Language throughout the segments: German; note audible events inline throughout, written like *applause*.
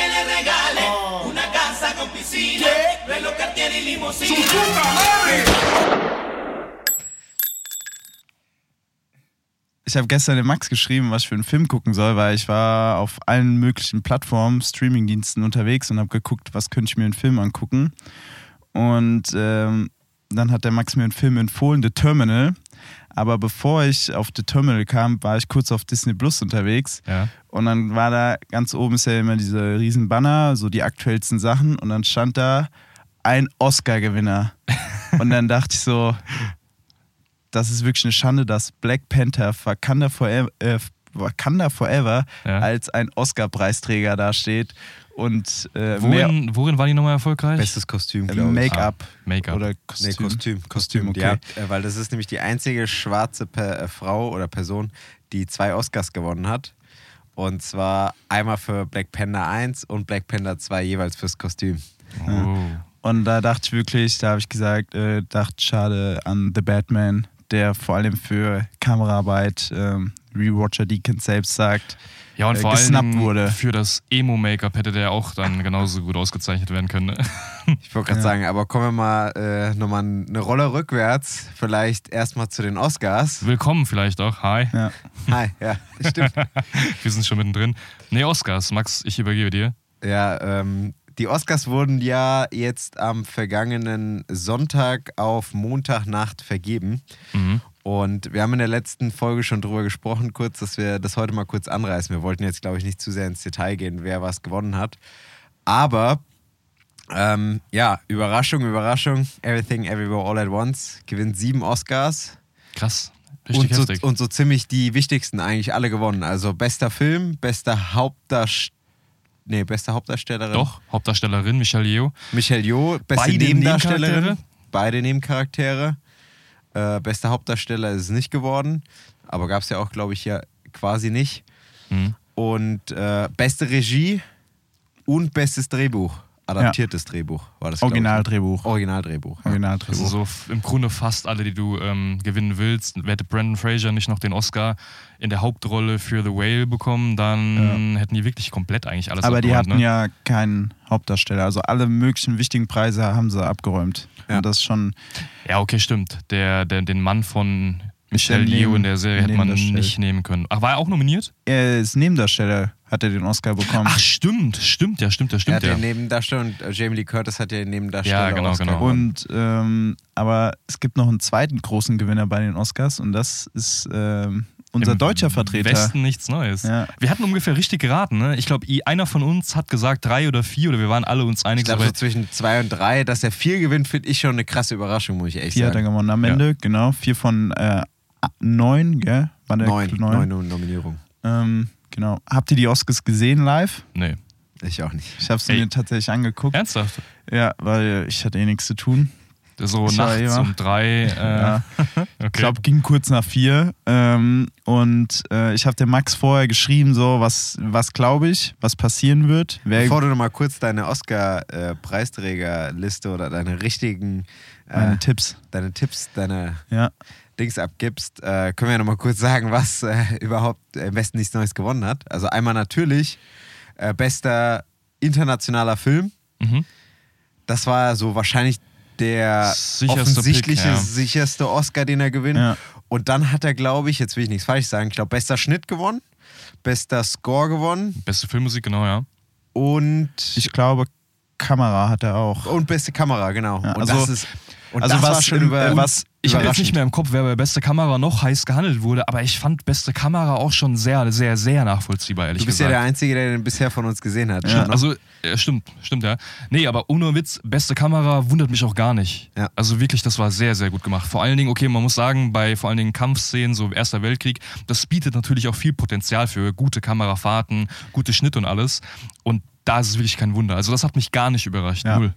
que le regale una casa con piscina, reloj Cartier y limusina. Ich habe gestern dem Max geschrieben, was ich für einen Film gucken soll, weil ich war auf allen möglichen Plattformen, Streamingdiensten unterwegs und habe geguckt, was könnte ich mir einen Film angucken. Und ähm, dann hat der Max mir einen Film empfohlen, The Terminal. Aber bevor ich auf The Terminal kam, war ich kurz auf Disney Plus unterwegs. Ja. Und dann war da ganz oben ist ja immer diese riesen Banner, so die aktuellsten Sachen. Und dann stand da ein Oscar-Gewinner. *laughs* und dann dachte ich so, das ist wirklich eine Schande, dass Black Panther Wakanda Forever, äh, Wakanda Forever Ja. als ein Oscar-Preisträger dasteht. Und äh, mehr Worin, worin war die nochmal erfolgreich? Bestes Kostüm, äh, glaube ich. Make-up. Ah, Make-up. Oder Nee, Kostüm. Kostüm. Kostüm, okay. Ja, äh, weil das ist nämlich die einzige schwarze per, äh, Frau oder Person, die zwei Oscars gewonnen hat. Und zwar einmal für Black Panther 1 und Black Panther 2 jeweils fürs Kostüm. Oh. Und da dachte ich wirklich, da habe ich gesagt, äh, dachte schade an The Batman, der vor allem für Kameraarbeit, ähm, wie Roger Deakins selbst sagt, Ja, und äh, vor allem gesnappt wurde. für das Emo-Make-up hätte der auch dann genauso gut ausgezeichnet werden können. Ne? Ich wollte gerade sagen, aber kommen wir mal äh, nochmal eine Rolle rückwärts. Vielleicht erstmal zu den Oscars. Willkommen vielleicht auch. Hi. Ja. Hi, ja, stimmt. *laughs* Wir sind schon mittendrin. Nee, Oscars. Max, ich übergebe dir. Ja, ähm, die Oscars wurden ja jetzt am vergangenen Sonntag auf Montagnacht vergeben. Mhm. Und wir haben in der letzten Folge schon drüber gesprochen, kurz, dass wir das heute mal kurz anreißen. Wir wollten jetzt, glaube ich, nicht zu sehr ins Detail gehen, wer was gewonnen hat. Aber ähm, ja, Überraschung, Überraschung. Everything, Everywhere, All at Once gewinnt sieben Oscars. Krass. Richtig und, so, heftig. und so ziemlich die wichtigsten eigentlich alle gewonnen. Also bester Film, bester Hauptdarsteller. Nee, beste Hauptdarstellerin. Doch, Hauptdarstellerin Michelle Yeoh. Michelle Yeoh, beste Beide Nebendarstellerin. Nebencharaktere? Beide Nebencharaktere. Äh, bester Hauptdarsteller ist es nicht geworden. Aber gab es ja auch, glaube ich, ja quasi nicht. Mhm. Und äh, beste Regie und bestes Drehbuch. Adaptiertes Drehbuch war das. ich. Originaldrehbuch. Originaldrehbuch. ja. Das Originaldrehbuch. sind so im Grunde fast alle, die du ähm, gewinnen willst. Hätte Brandon Fraser nicht noch den Oscar in der Hauptrolle für The Whale bekommen, dann hätten die wirklich komplett eigentlich alles Aber die hatten ne? ja keinen Hauptdarsteller. Also alle möglichen wichtigen Preise haben sie abgeräumt. Ja. Und das ist schon. Ja, okay, stimmt. Der, der, den Mann von Michelle Yeoh in der Serie hätte man nicht nehmen können. Ach, war er auch nominiert? Er ist Nebendarsteller, hat er den Oscar bekommen. Ach, stimmt, stimmt, ja, stimmt, ja, Er stimmt, hat ja. den Nebendarsteller und Jamie Lee Curtis hat ja den Nebendarsteller. Ja, genau, Oscar genau. Und ähm, aber es gibt noch einen zweiten großen Gewinner bei den Oscars und das ist ähm, unser Im deutscher Vertreter. Westen nichts Neues. Ja. Wir hatten ungefähr richtig geraten. Ne? Ich glaube, einer von uns hat gesagt drei oder vier oder wir waren alle uns Ich einig. glaube, so zwischen zwei und drei, dass er vier gewinnt, finde ich schon eine krasse Überraschung, muss ich ehrlich Vier hat er sagen. gewonnen am Ja. Ende, genau. Vier von äh, neun, gell? War der Neun, neun. neun Nominierungen. Ähm, genau. Habt ihr die Oscars gesehen live? nee. Ich auch nicht. Ich habe sie mir tatsächlich angeguckt. Ernsthaft? Ja, weil ich hatte eh nichts zu tun. So Ich nachts immer- um drei. Äh, Ja. *laughs* okay. Ich glaube, ging kurz nach vier. Ähm, und äh, ich habe dem Max vorher geschrieben, so, was, was glaube ich, was passieren wird. Wer Bevor du noch mal kurz deine Oscar-Preisträgerliste oder deine richtigen äh, Tipps. deine Tipps, deine Ja. Dings abgibst, äh, können wir ja noch mal kurz sagen, was äh, überhaupt äh, im Westen nichts Neues gewonnen hat. Also einmal natürlich äh, bester internationaler Film. Mhm. Das war so wahrscheinlich der Sicherste offensichtliche, Pick, ja. sicherste Oscar, den er gewinnt. Ja. Und dann hat er, glaube ich, jetzt will ich nichts falsch sagen, ich glaube, bester Schnitt gewonnen, bester Score gewonnen Beste Filmmusik, genau, ja. und, Ich glaube, Kamera hat er auch. und beste Kamera, genau. Ja, und also- das ist und also das was war schon über, äh, was Ich habe jetzt nicht mehr im Kopf, wer bei beste Kamera noch heiß gehandelt wurde, aber ich fand beste Kamera auch schon sehr, sehr, sehr nachvollziehbar, ehrlich Du bist gesagt. ja der Einzige, der den bisher von uns gesehen hat. Ja. ne? Also, äh, stimmt, stimmt, ja. Nee, aber ohne Witz, beste Kamera wundert mich auch gar nicht. Ja. Also wirklich, das war sehr, sehr gut gemacht. Vor allen Dingen, okay, man muss sagen, bei vor allen Dingen Kampfszenen, so Erster Weltkrieg, das bietet natürlich auch viel Potenzial für gute Kamerafahrten, gute Schnitt und alles. Und da ist es wirklich kein Wunder. Also das hat mich gar nicht überrascht. Ja. Null.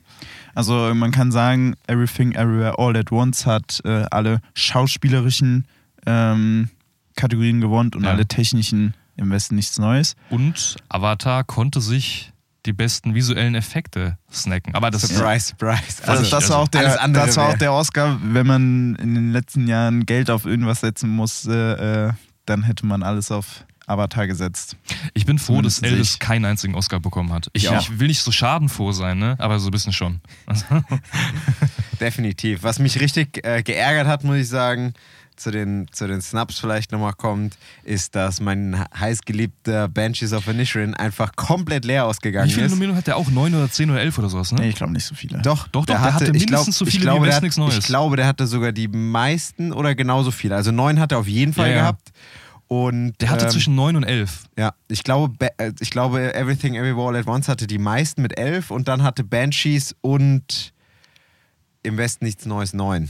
Also man kann sagen, Everything Everywhere All at Once hat äh, alle schauspielerischen ähm, Kategorien gewonnen und Ja. alle technischen im Westen nichts Neues. Und Avatar konnte sich die besten visuellen Effekte snacken. Aber das Surprise, surprise. Also, ich- das, war auch der, das war auch der Oscar, wenn man in den letzten Jahren Geld auf irgendwas setzen musste, äh, dann hätte man alles auf Avatar gesetzt. Ich bin froh, dass Zumindest Elvis ich. keinen einzigen Oscar bekommen hat. Ich, Ja. ich will nicht so schadenfroh sein, ne? aber so ein bisschen schon. *laughs* Definitiv. Was mich richtig äh, geärgert hat, muss ich sagen, zu den, zu den Snaps vielleicht nochmal kommt, ist, dass mein heißgeliebter Banshees of Inisherin einfach komplett leer ausgegangen wie viele ist. Nominierungen hat der auch? Neun oder zehn oder elf oder sowas, ne? Nee, ich glaube nicht so viele. Doch, Doch, doch, der hatte ich mindestens so ich viele wie glaube, der hat, Nichts Neues. Ich glaube, der hatte sogar die meisten oder genauso viele. Also neun hat er auf jeden Fall Ja, ja. Und, Der hatte ähm, zwischen neun und elf. Ja, ich glaube, äh, ich glaube, Everything Everywhere All at Once hatte die meisten mit elf und dann hatte Banshees und im Westen nichts Neues neun.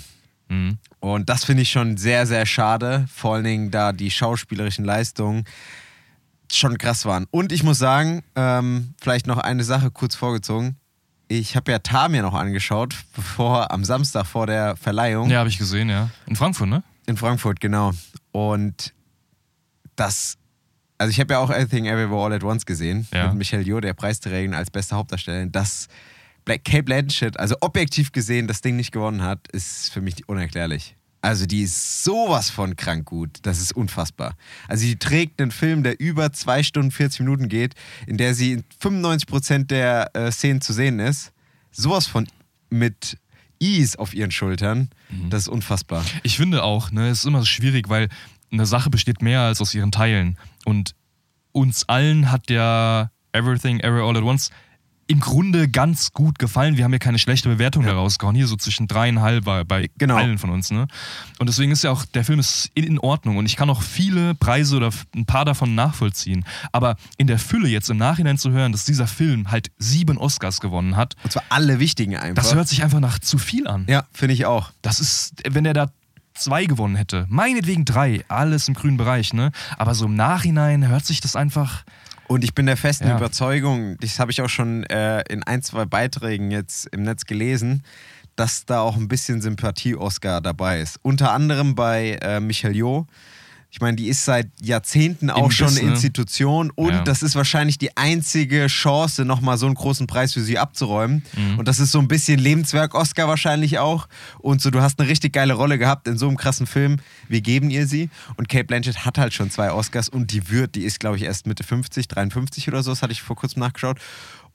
Mhm. Und das finde ich schon sehr, sehr schade. Vor allen Dingen, da die schauspielerischen Leistungen schon krass waren. Und ich muss sagen, ähm, vielleicht noch eine Sache kurz vorgezogen. Ich habe ja Tamir noch angeschaut, bevor am Samstag vor der Verleihung Ja, habe ich gesehen, ja. In Frankfurt, ne? in Frankfurt, genau. Und das, also ich habe ja auch Everything Everywhere All at Once gesehen Ja. mit Michelle Yeoh, der Preisträgerin als beste Hauptdarstellerin. Dass Black Kate Blanchett, also objektiv gesehen, das Ding nicht gewonnen hat, ist für mich unerklärlich. Also die ist sowas von krank gut. Das ist unfassbar. Also die trägt einen Film, der über 2 Stunden 40 Minuten geht, in der sie in 95% der äh, Szenen zu sehen ist. Sowas von mit Ease auf ihren Schultern. Das ist unfassbar. Ich finde auch, ne, es ist immer schwierig, weil eine Sache besteht mehr als aus ihren Teilen. Und uns allen hat der Everything, Every All at Once im Grunde ganz gut gefallen. Wir haben ja keine schlechte Bewertung Ja. da rausgehauen. Hier so zwischen dreieinhalb bei, bei Genau. allen von uns. Ne? Und deswegen ist ja auch, der Film ist in, in Ordnung und ich kann auch viele Preise oder ein paar davon nachvollziehen. Aber in der Fülle jetzt im Nachhinein zu hören, dass dieser Film halt sieben Oscars gewonnen hat, Und zwar alle wichtigen einfach. das hört sich einfach nach zu viel an. ja, finde ich auch. Das ist, wenn er da zwei gewonnen hätte, meinetwegen drei, alles im grünen Bereich, ne? Aber so im Nachhinein hört sich das einfach. Und ich bin der festen Ja. Überzeugung, das habe ich auch schon äh, in ein, zwei Beiträgen jetzt im Netz gelesen, dass da auch ein bisschen Sympathie-Oscar dabei ist. Unter anderem bei äh, Michelle Yeoh. Ich meine, die ist seit Jahrzehnten auch Biss, schon eine ne? Institution und Ja. das ist wahrscheinlich die einzige Chance, nochmal so einen großen Preis für sie abzuräumen. Mhm. Und das ist so ein bisschen Lebenswerk Oscar wahrscheinlich auch. Und so, du hast eine richtig geile Rolle gehabt in so einem krassen Film. Wir geben ihr sie. Und Kate Blanchett hat halt schon zwei Oscars und die wird, die ist glaube ich erst Mitte 50, 53 oder so, das hatte ich vor kurzem nachgeschaut.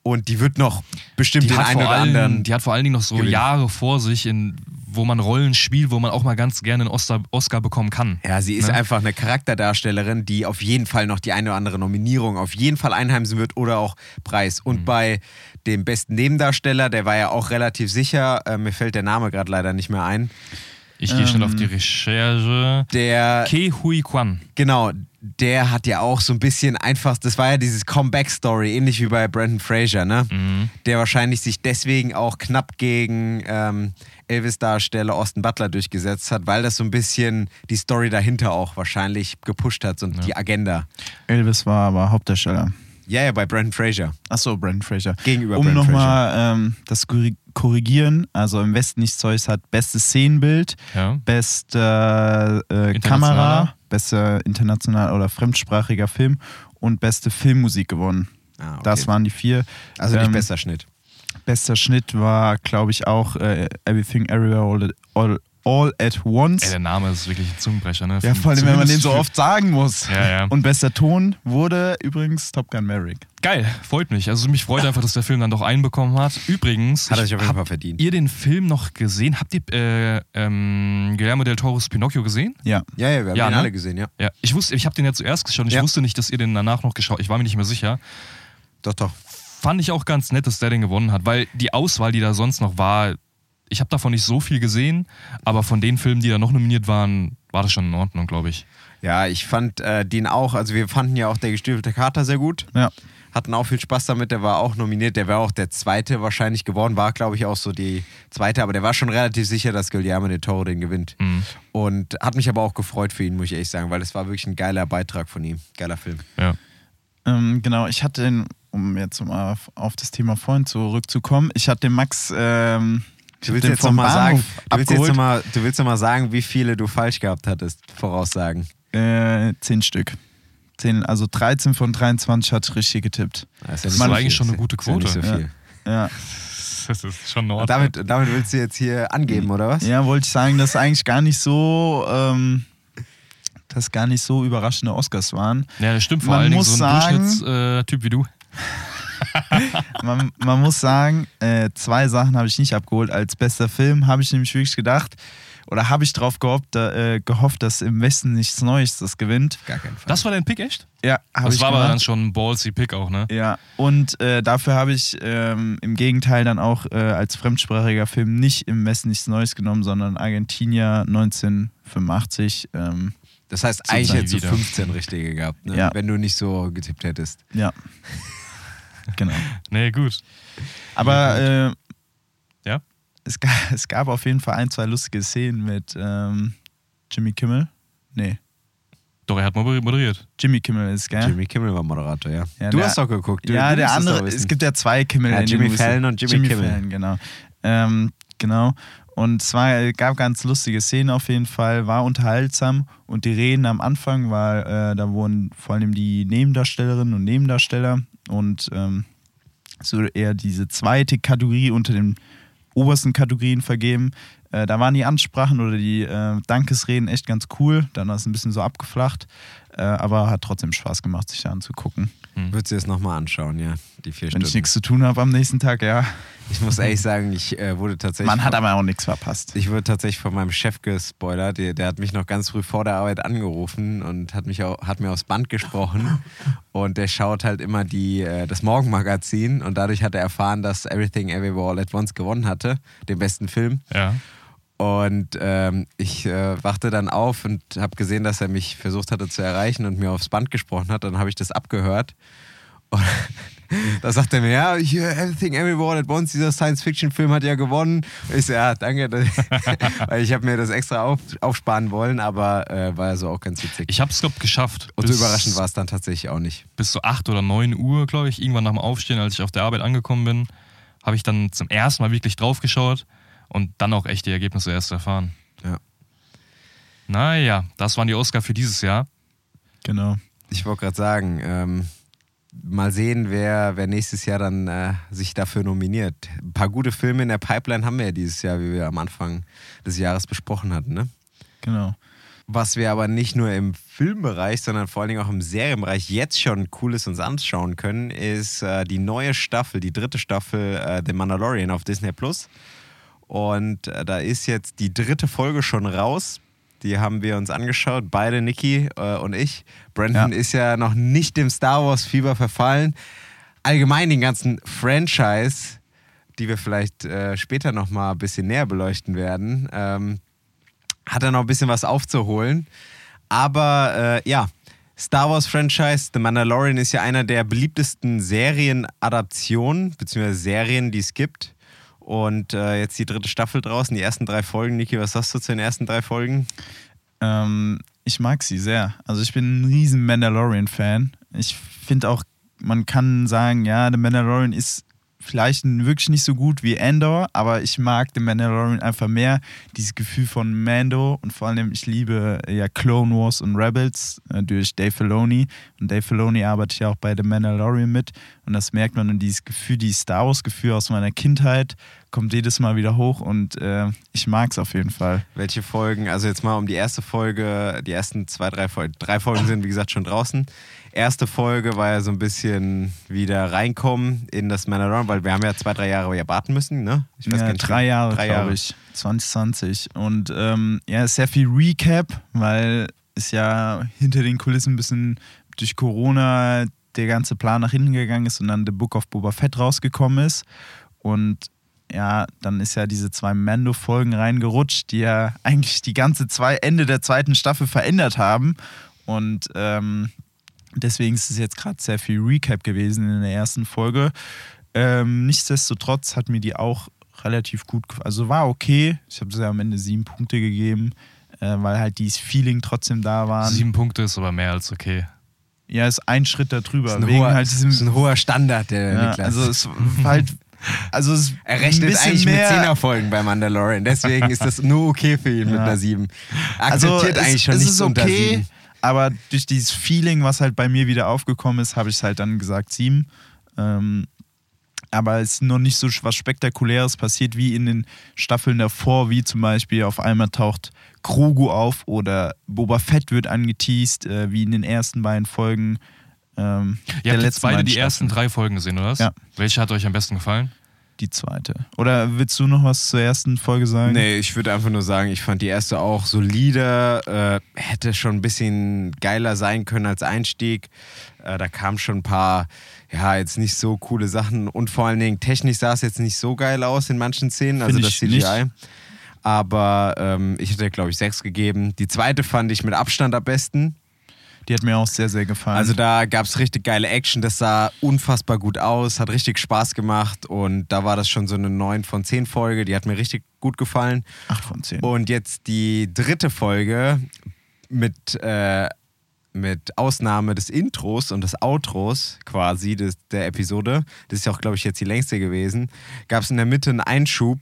Und die wird noch bestimmt Die den einen oder allen, anderen. die hat vor allen Dingen noch so gewinnen. Jahre vor sich, in, wo man Rollen spielt, wo man auch mal ganz gerne einen Oscar, Oscar bekommen kann. Ja, sie ist Ne? einfach eine Charakterdarstellerin, die auf jeden Fall noch die eine oder andere Nominierung auf jeden Fall einheimsen wird oder auch Preis. Mhm. Und bei dem besten Nebendarsteller, der war ja auch relativ sicher, äh, mir fällt der Name gerade leider nicht mehr ein. Ich gehe schnell Ähm. auf die Recherche. Der, Ke Hui Kwan. genau, der hat ja auch so ein bisschen einfach, das war ja dieses Comeback-Story, ähnlich wie bei Brandon Fraser, ne? Mhm. Der wahrscheinlich sich deswegen auch knapp gegen ähm, Elvis-Darsteller Austin Butler durchgesetzt hat, weil das so ein bisschen die Story dahinter auch wahrscheinlich gepusht hat und die Agenda. Elvis war aber Hauptdarsteller. Ja, ja, bei Brandon Fraser. Achso, Brandon Fraser. Gegenüber um nochmal ähm, das korrigieren, also im Westen nichts Zeus hat bestes Szenenbild, Ja. beste äh, Internationaler. Kamera, bester international oder fremdsprachiger Film und beste Filmmusik gewonnen. Ah, okay. Das waren die vier. Also nicht Ähm, besser Schnitt. Bester Schnitt war, glaube ich, auch äh, Everything Everywhere All all, all at Once. Ey, der Name ist wirklich ein Zungenbrecher, ne? ja, vor allem, wenn man den so oft sagen muss. Ja, ja. Und bester Ton wurde übrigens Top Gun Maverick. Geil, freut mich. Also mich freut einfach, dass der Film dann doch einbekommen hat. Übrigens, Hat er sich auf jeden Fall verdient. ihr den Film noch gesehen? Habt ihr äh, ähm, Guillermo del Toro's Pinocchio gesehen? Ja. Ja, ja, wir haben Ja, ihn ne? alle gesehen, ja. Ja. Ich wusste, ich habe den ja zuerst geschaut. und Ich Ja. wusste nicht, dass ihr den danach noch geschaut. Ich war mir nicht mehr sicher. Doch, doch. Fand ich auch ganz nett, dass der den gewonnen hat, weil die Auswahl, die da sonst noch war, ich habe davon nicht so viel gesehen, aber von den Filmen, die da noch nominiert waren, war das schon in Ordnung, glaube ich. Ja, ich fand äh, den auch, also wir fanden ja auch der gestiefelte Kater sehr gut. Ja. Hatten auch viel Spaß damit, der war auch nominiert. Der wäre auch der zweite wahrscheinlich geworden, war glaube ich auch so die zweite, aber der war schon relativ sicher, dass Guillermo del Toro den gewinnt. Mhm. Und hat mich aber auch gefreut für ihn, muss ich ehrlich sagen, weil das war wirklich ein geiler Beitrag von ihm. Geiler Film. Ja. Ähm, genau, ich hatte den, um jetzt mal auf, auf das Thema vorhin zurückzukommen, ich hatte den Max ähm, Du willst jetzt nochmal sagen, du willst jetzt abgeholt. noch mal, du willst noch mal sagen, wie viele du falsch gehabt hattest, voraussagen. Äh, zehn Stück. Zehn, also 13 von 23 hat richtig getippt. Das Das ist nicht so eigentlich viel. schon eine gute Ist ja nicht so Quote. viel. Ja, *laughs* Das ist schon in damit, damit willst du jetzt hier angeben, oder was? ja wollte ich sagen, das ist eigentlich gar nicht so ähm, das gar nicht so überraschende Oscars waren. Ja, das stimmt vor Man allen Dingen muss so ein sagen- Durchschnittstyp wie du. *laughs* Man, man muss sagen, äh, zwei Sachen habe ich nicht abgeholt. Als bester Film habe ich nämlich wirklich gedacht, oder habe ich drauf gehofft, äh, gehofft, dass im Westen nichts Neues das gewinnt. Gar keinen Fall. Das war dein Pick, echt? Ja, habe Das ich war aber gemacht. dann schon ein ballsy Pick auch, ne? Ja, und äh, dafür habe ich ähm, im Gegenteil dann auch äh, als fremdsprachiger Film nicht im Westen nichts Neues genommen, sondern Argentinier 1985. Ähm, das heißt, eigentlich hättest du wieder. 15 richtige gehabt, ne? Ja. wenn du nicht so getippt hättest. ja. Genau. Nee, gut. Aber äh, Ja? es, gab, *laughs* es gab auf jeden Fall ein, zwei lustige Szenen mit ähm, Jimmy Kimmel. Nee, Doch, er hat moder- moderiert. Jimmy Kimmel ist, gell? Jimmy Kimmel war Moderator, ja. Ja, du der- hast doch geguckt. Du, ja, du der andere, es gibt ja zwei Kimmel. Ja, in den Jimmy. Fallon und Jimmy Kimmel. Fallon, genau. Ähm, genau. Und es war, äh, gab ganz lustige Szenen auf jeden Fall, war unterhaltsam und die Reden am Anfang war, äh, da wurden vor allem die Nebendarstellerinnen und Nebendarsteller und ähm, so eher diese zweite Kategorie unter den obersten Kategorien vergeben. Äh, da waren die Ansprachen oder die äh, Dankesreden echt ganz cool. Dann war es ein bisschen so abgeflacht, äh, aber hat trotzdem Spaß gemacht, sich da anzugucken. Würdest du das nochmal anschauen, ja, die vier Wenn ich Stunden. nichts zu tun habe am nächsten Tag, ja. Ich muss ehrlich sagen, ich äh, wurde tatsächlich. Man hat aber auch nichts verpasst. Ich wurde tatsächlich von meinem Chef gespoilert. Der, der hat mich noch ganz früh vor der Arbeit angerufen und hat, mich auch, hat mir aufs Band gesprochen. *laughs* Und der schaut halt immer die, äh, das Morgenmagazin. Und dadurch hat er erfahren, dass Everything Everywhere All at Once gewonnen hatte, den besten Film. Ja. Und ähm, ich äh, wachte dann auf und habe gesehen, dass er mich versucht hatte zu erreichen und mir aufs Band gesprochen hat. Dann habe ich das abgehört. Und *laughs* da sagt er mir, ja, hier, Everything All at Once, dieser Science-Fiction-Film hat ja gewonnen. Ich so, ja, danke. *laughs* Weil ich habe mir das extra auf, aufsparen wollen, aber äh, war ja so auch ganz witzig. Ich hab's, glaub, geschafft. und so überraschend war es dann tatsächlich auch nicht. bis so 8 oder 9 Uhr, glaube ich, irgendwann nach dem Aufstehen, als ich auf der Arbeit angekommen bin, habe ich dann zum ersten Mal wirklich drauf geschaut und dann auch echt die Ergebnisse erst erfahren. Ja. Naja, das waren die Oscar für dieses Jahr. Genau. Ich wollte gerade sagen, ähm, mal sehen, wer, wer nächstes Jahr dann äh, sich dafür nominiert. Ein paar gute Filme in der Pipeline haben wir ja dieses Jahr, wie wir am Anfang des Jahres besprochen hatten. Ne? Genau. Was wir aber nicht nur im Filmbereich, sondern vor allen Dingen auch im Serienbereich jetzt schon Cooles uns anschauen können, ist äh, die neue Staffel, die dritte Staffel äh, The Mandalorian auf Disney Plus. Und äh, da ist jetzt die dritte Folge schon raus. Die haben wir uns angeschaut, beide, Niki äh, und ich. Brandon Ja. ist ja noch nicht dem Star Wars-Fieber verfallen. Allgemein den ganzen Franchise, die wir vielleicht äh, später nochmal ein bisschen näher beleuchten werden, ähm, hat er noch ein bisschen was aufzuholen. Aber äh, ja, Star Wars Franchise, The Mandalorian ist ja einer der beliebtesten Serienadaptionen, beziehungsweise Serien, die es gibt. Und äh, jetzt die dritte Staffel draußen, die ersten drei Folgen. Niki, was sagst du zu den ersten drei Folgen? Ähm, ich mag sie sehr. Also ich bin ein riesen Mandalorian-Fan. Ich finde auch, man kann sagen, ja, The Mandalorian ist vielleicht wirklich nicht so gut wie Andor, aber ich mag The Mandalorian einfach mehr. Dieses Gefühl von Mando und vor allem, ich liebe ja Clone Wars und Rebels äh, durch Dave Filoni. Und Dave Filoni arbeitet ja auch bei The Mandalorian mit. Und das merkt man und dieses Gefühl, dieses Star Wars-Gefühl aus meiner Kindheit kommt jedes Mal wieder hoch und äh, ich mag es auf jeden Fall. Welche Folgen? Also jetzt mal um die erste Folge, die ersten zwei, drei Folgen. Drei Folgen sind, wie gesagt, schon draußen. Erste Folge war ja so ein bisschen wieder reinkommen in das Mandalorian, weil wir haben ja zwei, drei Jahre ja warten müssen, ne? Ich ja, gar nicht. drei Jahre, Drei glaube Jahre. ich. 2020. Und ähm, ja, sehr viel Recap, weil es ja hinter den Kulissen ein bisschen durch Corona der ganze Plan nach hinten gegangen ist und dann The Book of Boba Fett rausgekommen ist. Und ja, dann ist ja diese zwei Mando-Folgen reingerutscht, die ja *laughs* eigentlich die ganze zwei Ende der zweiten Staffel verändert haben. Und ähm, deswegen ist es jetzt gerade sehr viel Recap gewesen in der ersten Folge. Ähm, nichtsdestotrotz hat mir die auch relativ gut gefallen. Also war okay. Ich habe ja am Ende sieben Punkte gegeben, äh, weil halt dieses Feeling trotzdem da war. Sieben Punkte ist aber mehr als okay. Ja, ist ein Schritt darüber. Das ist ein, wegen hoher, halt diesem, das ist ein hoher Standard, der ja, Niklas. also es war halt, also es *laughs* er rechnet eigentlich mehr, mit Zehnerfolgen bei Mandalorian, deswegen ist das nur okay für ihn mit Ja. einer 7. Also Akzeptiert es, eigentlich schon es nichts ist unter okay, 7. aber durch dieses Feeling, was halt bei mir wieder aufgekommen ist, habe ich es halt dann gesagt sieben. Ähm, aber es ist noch nicht so was Spektakuläres passiert wie in den Staffeln davor, wie zum Beispiel auf einmal taucht Grogu auf oder Boba Fett wird angeteased, äh, wie in den ersten beiden Folgen. Ähm, Ihr habt jetzt beide die ersten Staffeln. drei Folgen gesehen, oder was? Ja. Welche hat euch am besten gefallen? Die zweite. Oder willst du noch was zur ersten Folge sagen? Nee, ich würde einfach nur sagen, ich fand die erste auch solide, äh, hätte schon ein bisschen geiler sein können als Einstieg. Äh, da kamen schon ein paar, ja, jetzt nicht so coole Sachen und vor allen Dingen technisch sah es jetzt nicht so geil aus in manchen Szenen, also das CGI. nicht. Aber ähm, ich hätte, glaube ich, sechs gegeben. Die zweite fand ich mit Abstand am besten. Die hat mir auch sehr, sehr gefallen. Also da gab es richtig geile Action, das sah unfassbar gut aus, hat richtig Spaß gemacht und da war das schon so eine 9 von 10 Folge, die hat mir richtig gut gefallen. 8 von 10. Und jetzt die dritte Folge mit, äh, mit Ausnahme des Intros und des Outros quasi des, der Episode, das ist ja auch, glaube ich, jetzt die längste gewesen, gab es in der Mitte einen Einschub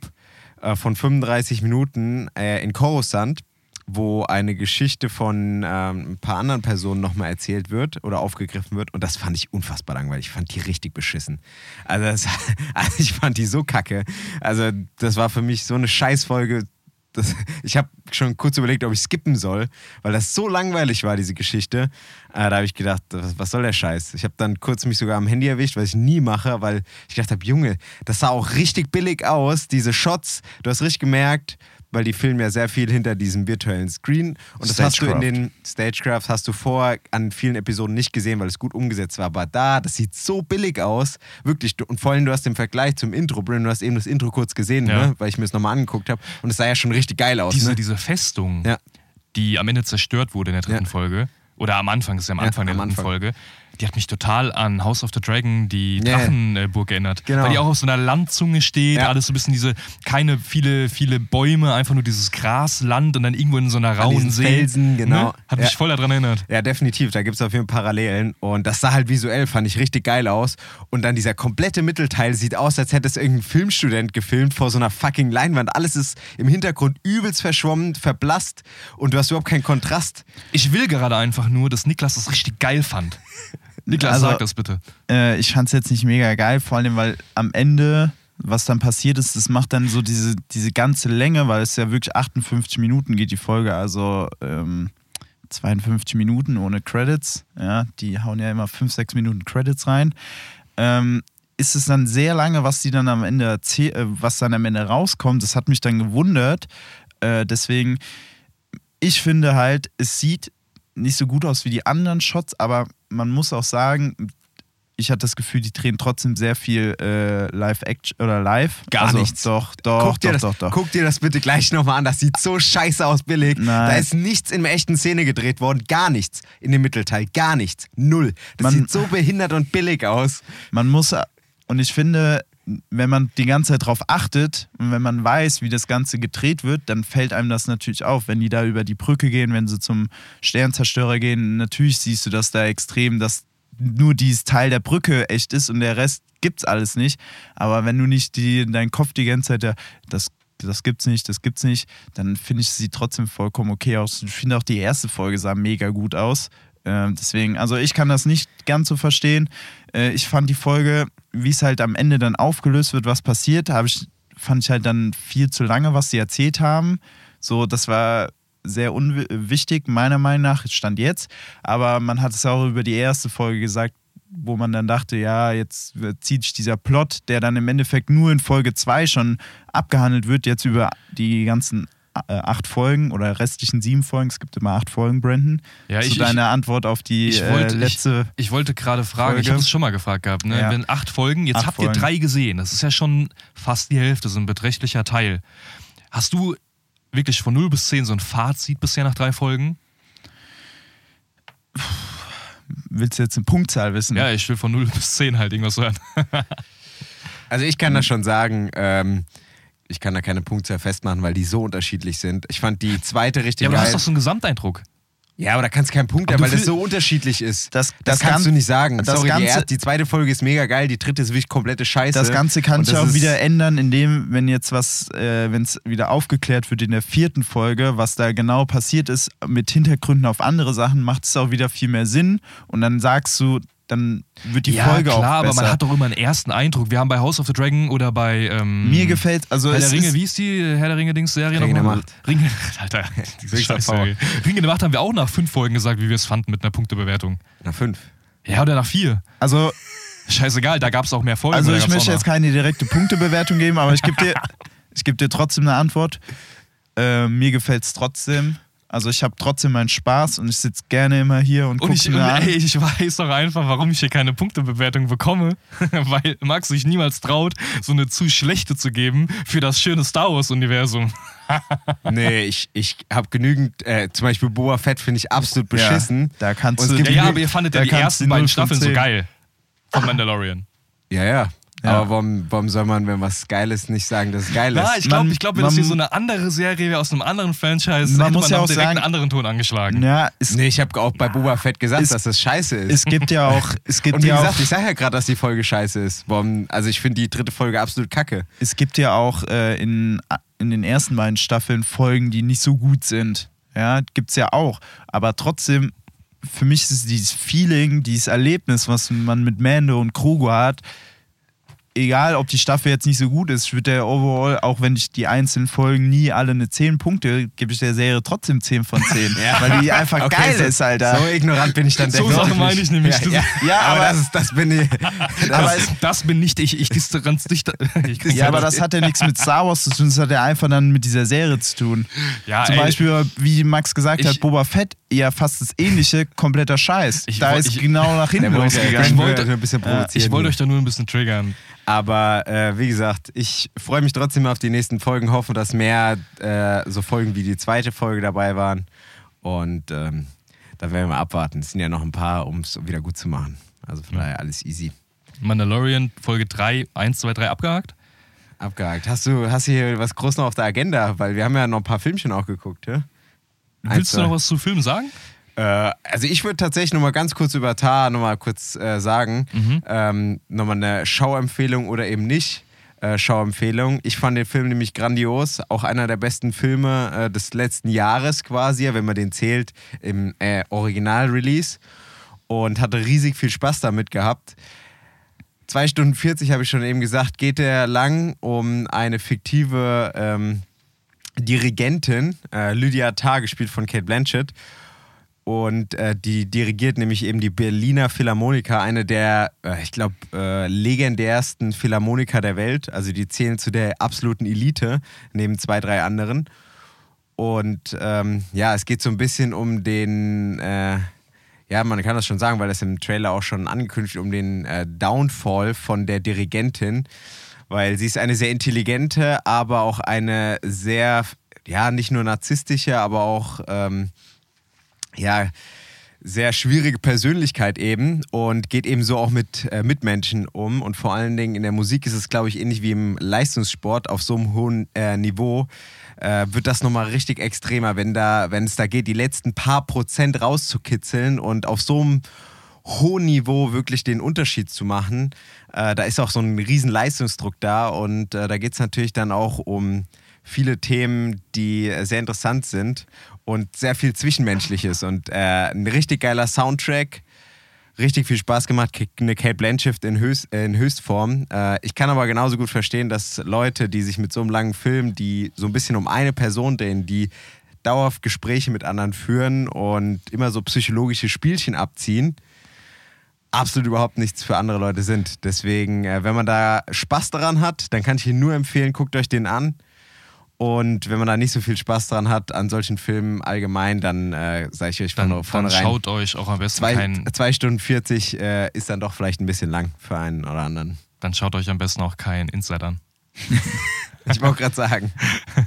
äh, von 35 Minuten äh, in Coruscant, wo eine Geschichte von ähm, ein paar anderen Personen nochmal erzählt wird oder aufgegriffen wird. Und das fand ich unfassbar langweilig. Ich fand die richtig beschissen. Also, das, *laughs* also ich fand die so kacke. Also das war für mich so eine Scheißfolge. Das, ich habe schon kurz überlegt, ob ich skippen soll, weil das so langweilig war, diese Geschichte. Äh, da habe ich gedacht, was, was soll der Scheiß? Ich habe dann kurz mich sogar am Handy erwischt, was ich nie mache, weil ich gedacht habe, Junge, das sah auch richtig billig aus, diese Shots. Du hast richtig gemerkt, weil die filmen ja sehr viel hinter diesem virtuellen Screen. Und das hast du in Stagecraft. den Stagecrafts hast du vorher an vielen Episoden nicht gesehen, weil es gut umgesetzt war. Aber da, das sieht so billig aus. Wirklich. Und vor allem, du hast den Vergleich zum Intro, Bryn, du hast eben das Intro kurz gesehen, Ja. ne? weil ich mir es nochmal angeguckt habe. Und es sah ja schon richtig geil aus. Diese, ne? diese Festung, Ja. die am Ende zerstört wurde in der dritten Ja. Folge, oder am Anfang, das ist ja am Anfang der am dritten Anfang. Folge, die hat mich total an House of the Dragon, die. Drachenburg erinnert. Genau. Weil die auch auf so einer Landzunge steht, Ja. alles so ein bisschen diese, keine viele, viele Bäume, einfach nur dieses Grasland und dann irgendwo in so einer rauen See. Felsen, genau. Ne? Hat mich Ja. voll daran erinnert. Ja, definitiv. Da gibt es auf jeden Fall Parallelen. Und das sah halt visuell, fand ich richtig geil aus. Und dann dieser komplette Mittelteil sieht aus, als hätte es irgendein Filmstudent gefilmt vor so einer fucking Leinwand. Alles ist im Hintergrund übelst verschwommen, verblasst und du hast überhaupt keinen Kontrast. Ich will gerade einfach nur, dass Niklas das richtig geil fand. *laughs* Niklas, Also- sag das bitte. äh, ich fand es jetzt nicht mega geil, vor allem, weil am Ende, was dann passiert ist, das macht dann so diese, diese ganze Länge, weil es ja wirklich 58 Minuten geht, die Folge, also ähm, 52 Minuten ohne Credits. Ja, die hauen ja immer 5, 6 Minuten Credits rein. Ähm, ist es dann sehr lange, was die dann am Ende äh, was dann am Ende rauskommt. Das hat mich dann gewundert. Äh, deswegen, ich finde halt, es sieht nicht so gut aus wie die anderen Shots, aber man muss auch sagen, ich hatte das Gefühl, die drehen trotzdem sehr viel äh, Live-Action oder live. Gar also, nichts. Doch, doch, guck, dir doch, das, doch, doch. guck dir das bitte gleich nochmal an. Das sieht so scheiße aus, billig. Nein. Da ist nichts in der echten Szene gedreht worden. Gar nichts in dem Mittelteil. Gar nichts. Null. Das Man- sieht so behindert und billig aus. Man muss, und ich finde, wenn man die ganze Zeit drauf achtet und wenn man weiß, wie das Ganze gedreht wird, dann fällt einem das natürlich auf. Wenn die da über die Brücke gehen, wenn sie zum Sternzerstörer gehen, natürlich siehst du das da extrem, dass nur dieses Teil der Brücke echt ist und der Rest gibt's alles nicht. Aber wenn du nicht die, dein Kopf die ganze Zeit, da, das, das gibt's nicht, das gibt's nicht, dann finde ich sie trotzdem vollkommen okay aus. Ich finde auch die erste Folge sah mega gut aus. Ähm, deswegen, also ich kann das nicht ganz so verstehen. Äh, ich fand die Folge, wie es halt am Ende dann aufgelöst wird, was passiert, habe ich, fand ich halt dann viel zu lange, was sie erzählt haben. So, das war sehr unwichtig, meiner Meinung nach, stand jetzt. Aber man hat es auch über die erste Folge gesagt, wo man dann dachte, ja, jetzt zieht sich dieser Plot, der dann im Endeffekt nur in Folge 2 schon abgehandelt wird, jetzt über die ganzen acht Folgen oder restlichen sieben Folgen. Es gibt immer acht Folgen, Brandon. Ja, ich- deine Antwort auf die Ich wollte, äh, letzte. ich, ich wollte gerade fragen, ich Folge. habe es schon mal gefragt gehabt, ne? Ja. Wenn acht Folgen, jetzt Acht habt Folgen. ihr drei gesehen, das ist ja schon fast die Hälfte, so ein beträchtlicher Teil. Hast du wirklich von 0 bis 10 so ein Fazit bisher nach drei Folgen? willst du jetzt eine Punktzahl wissen? Ja, ich will von 0 bis 10 halt irgendwas hören. Also ich kann das schon sagen, ähm, ich kann da keine Punktzahl festmachen, weil die so unterschiedlich sind. Ich fand die zweite richtig Ja, aber du geil. hast doch so einen Gesamteindruck. ja, aber da kannst du keinen Punkt haben, du weil das so unterschiedlich ist. Das- das das kannst Gan- du nicht sagen. das Sorry, die, Ganze- erste, die zweite Folge ist mega geil, die dritte ist wirklich komplette Scheiße. Das Ganze kann sich auch wieder ändern, indem, wenn jetzt was, äh, wenn es wieder aufgeklärt wird in der vierten Folge, was da genau passiert ist, mit Hintergründen auf andere Sachen, macht es auch wieder viel mehr Sinn. Und dann sagst du, dann wird die ja, Folge klar, auch aber besser. man hat doch immer einen ersten Eindruck. Wir haben bei House of the Dragon oder bei ähm, Mir gefällt, also Herr es der Ringe, wie ist die Herr der Ringe-Dings-Serie Ringe der nochmal? Macht. Ringe, *laughs* Alter, *laughs* diese Rings of Scheißserie. Ringe der Macht haben wir auch nach fünf Folgen gesagt, wie wir es fanden mit einer Punktebewertung. Na, fünf. Ja, oder nach vier. also, Scheißegal, da gab es auch mehr Folgen. also ich möchte jetzt keine direkte Punktebewertung geben, aber ich gebe dir, *laughs* ich geb dir trotzdem eine Antwort. Äh, mir gefällt es trotzdem. Also ich habe trotzdem meinen Spaß und ich sitze gerne immer hier und Und gucke ich, mir *laughs* an. ey, ich weiß doch einfach, warum ich hier keine Punktebewertung bekomme. *laughs* Weil Max sich niemals traut, so eine zu schlechte zu geben für das schöne Star Wars-Universum. *laughs* Nee, ich, ich habe genügend, äh, zum Beispiel Boba Fett finde ich absolut beschissen. da kannst Und du- Ja, ja, aber ihr fandet ja die ersten beiden 0 von Staffeln so 10. geil. Von Mandalorian. Ja, ja. Ja. Aber warum, warum soll man, wenn was geil ist, nicht sagen, dass es geil ist? Na, ich glaube, Man- ich glaub, wenn das hier man- so eine andere Serie wäre aus einem anderen Franchise, Man hätte muss man ja auch direkt sagen- einen anderen Ton angeschlagen. Ja, es, nee, ich habe auch bei Boba Fett gesagt, Es- dass das scheiße ist. es gibt ja auch, *laughs* es gibt Und wie ja gesagt, auch, ich sage ja gerade, dass die Folge scheiße ist. Warum, also ich finde die dritte Folge absolut kacke. es gibt ja auch äh, in, in den ersten beiden Staffeln Folgen, die nicht so gut sind. Ja, gibt's ja auch. Aber trotzdem, für mich ist es dieses Feeling, dieses Erlebnis, was man mit Mando und Kruger hat, egal ob die Staffel jetzt nicht so gut ist, wird der overall, auch wenn ich die einzelnen Folgen nie alle eine 10 Punkte, gebe ich der Serie trotzdem 10 von 10. *laughs* Weil die einfach Okay, geil so, ist, Alter. So ignorant bin ich dann So definitiv Sachen meine ich nämlich. Ja, ja, Ja, aber, aber- das, ist, das bin ich. *laughs* aber das, das bin nicht ich. Ich distanz dich. *laughs* Ich Ja, aber das hat ja nichts mit Star Wars zu tun, das hat ja einfach dann mit dieser Serie zu tun. Ja, Zum ey, Beispiel, wie Max gesagt ich- hat, Boba Fett, ja fast das ähnliche, kompletter Scheiß. Ich da woll- ist ich- genau nach hinten Der losgegangen. ich wollte- ein bisschen provozieren. Ich wollte euch da nur ein bisschen triggern. Aber äh, wie gesagt, ich freue mich trotzdem auf die nächsten Folgen, hoffe, dass mehr äh, so Folgen wie die zweite Folge dabei waren. Und ähm, da werden wir abwarten. Es sind ja noch ein paar, um es wieder gut zu machen. Also von daher alles easy. Mandalorian Folge 3, 1, 2, 3 abgehakt. Abgehakt. Hast du, hast du hier was groß noch auf der Agenda? Weil wir haben ja noch ein paar Filmchen auch geguckt, ja? Willst du zwei. noch was zu Filmen sagen? Äh, also ich würde tatsächlich nochmal ganz kurz über Tar nochmal kurz äh, sagen. Mhm. Ähm, nochmal eine Schauempfehlung oder eben nicht. Äh, Schauempfehlung. Ich fand den Film nämlich grandios. Auch einer der besten Filme äh, des letzten Jahres quasi, wenn man den zählt, im äh, Original-Release. Und hatte riesig viel Spaß damit gehabt. 2 Stunden 40 habe ich schon eben gesagt, geht er lang um eine fiktive ähm, Dirigentin, äh, Lydia Tarr, gespielt von Kate Blanchett. Und äh, die dirigiert nämlich eben die Berliner Philharmoniker, eine der, äh, ich glaube, äh, legendärsten Philharmoniker der Welt. Also die zählen zu der absoluten Elite, neben zwei, drei anderen. Und ähm, ja, es geht so ein bisschen um den, äh, ja, man kann das schon sagen, weil das im Trailer auch schon angekündigt, um den äh, Downfall von der Dirigentin. Weil sie ist eine sehr intelligente, aber auch eine sehr, ja, nicht nur narzisstische, aber auch, ähm, ja, sehr schwierige Persönlichkeit eben und geht eben so auch mit äh, Mitmenschen um. Und vor allen Dingen in der Musik ist es, glaube ich, ähnlich wie im Leistungssport auf so einem hohen äh, Niveau. Äh, wird das nochmal richtig extremer, wenn da, wenn es da geht, die letzten paar Prozent rauszukitzeln und auf so einem hohen Niveau wirklich den Unterschied zu machen. Äh, da ist auch so ein riesen Leistungsdruck da und äh, da geht es natürlich dann auch um viele Themen, die sehr interessant sind und sehr viel Zwischenmenschliches und äh, ein richtig geiler Soundtrack. Richtig viel Spaß gemacht, eine Kate Blanchett in, Höchst, in Höchstform. Äh, ich kann aber genauso gut verstehen, dass Leute, die sich mit so einem langen Film, die so ein bisschen um eine Person drehen, die dauerhaft Gespräche mit anderen führen und immer so psychologische Spielchen abziehen, absolut überhaupt nichts für andere Leute sind. Deswegen, äh, wenn man da Spaß daran hat, dann kann ich Ihnen nur empfehlen, guckt euch den an. Und wenn man da nicht so viel Spaß dran hat an solchen Filmen allgemein, dann äh, sage ich euch von Dann, dann vornherein, schaut euch auch am besten zwei, keinen, zwei Stunden 40 äh, ist dann doch vielleicht ein bisschen lang für einen oder anderen. dann schaut euch am besten auch kein Insider an. *laughs* Ich wollte gerade sagen.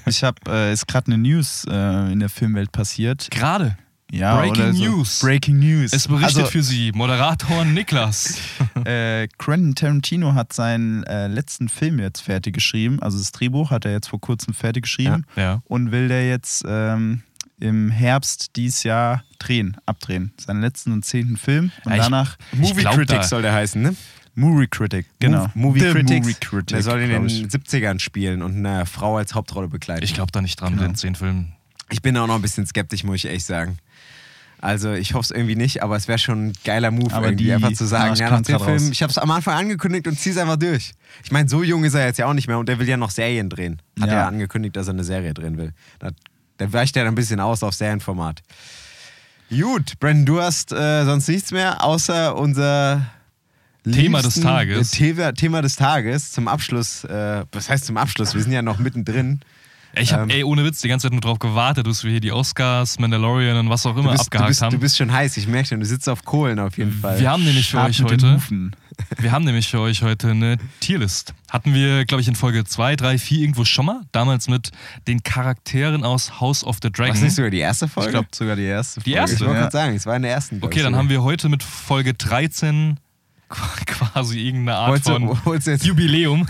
Ich habe, äh, ist gerade eine News äh, in der Filmwelt passiert. Gerade. Ja, Breaking so. News. Breaking News. Es berichtet also, für Sie Moderator Niklas. *laughs* äh, Quentin Tarantino hat seinen äh, letzten Film jetzt fertig geschrieben. Also das Drehbuch hat er jetzt vor kurzem fertig geschrieben Ja. und will der jetzt ähm, im Herbst dieses Jahr drehen, abdrehen. Seinen letzten und zehnten Film. Und Ja, ich- danach Movie glaub, Critic soll der heißen, ne? Movie Critic, genau. Mov- Movie The Critics. Movie Critic, der soll in den ich. 70ern spielen und eine Frau als Hauptrolle begleiten. Ich glaube da nicht dran, Genau. den zehn Filmen. Ich bin auch noch ein bisschen skeptisch, muss ich echt sagen. Also ich hoffe es irgendwie nicht, aber es wäre schon ein geiler Move, Aber irgendwie die einfach zu sagen, ja, nach dem. Film, ich habe es am Anfang angekündigt und zieh's einfach durch. Ich meine, so jung ist er jetzt ja auch nicht mehr und der will ja noch Serien drehen. Hat Ja. er angekündigt, dass er eine Serie drehen will. Da, da weicht er dann ein bisschen aus auf Serienformat. Gut, Brandon, du hast äh, sonst nichts mehr, außer unser Thema des liebsten- Tages. äh, Thema, Thema des Tages zum Abschluss. Äh, was heißt zum Abschluss? Wir sind ja noch mittendrin. Ich habe, Ähm. ey, ohne Witz, die ganze Zeit nur drauf gewartet, bis wir hier die Oscars, Mandalorian und was auch immer Du bist, du, abgehakt bist, haben. du bist schon heiß, ich merke schon, du sitzt auf Kohlen auf jeden Fall. wir haben nämlich für euch heute, wir haben nämlich für euch heute eine Tierlist. Hatten wir, glaube ich, in Folge 2, 3, 4 irgendwo schon mal. Damals mit den Charakteren aus House of the Dragon. Was nicht sogar die erste Folge? Ich glaube sogar die erste. Die Folge. erste? Ich wollte Ja. gerade sagen, es war in der ersten. Okay, dann haben wir heute mit Folge 13 *laughs* quasi irgendeine Art Holst von Jubiläum.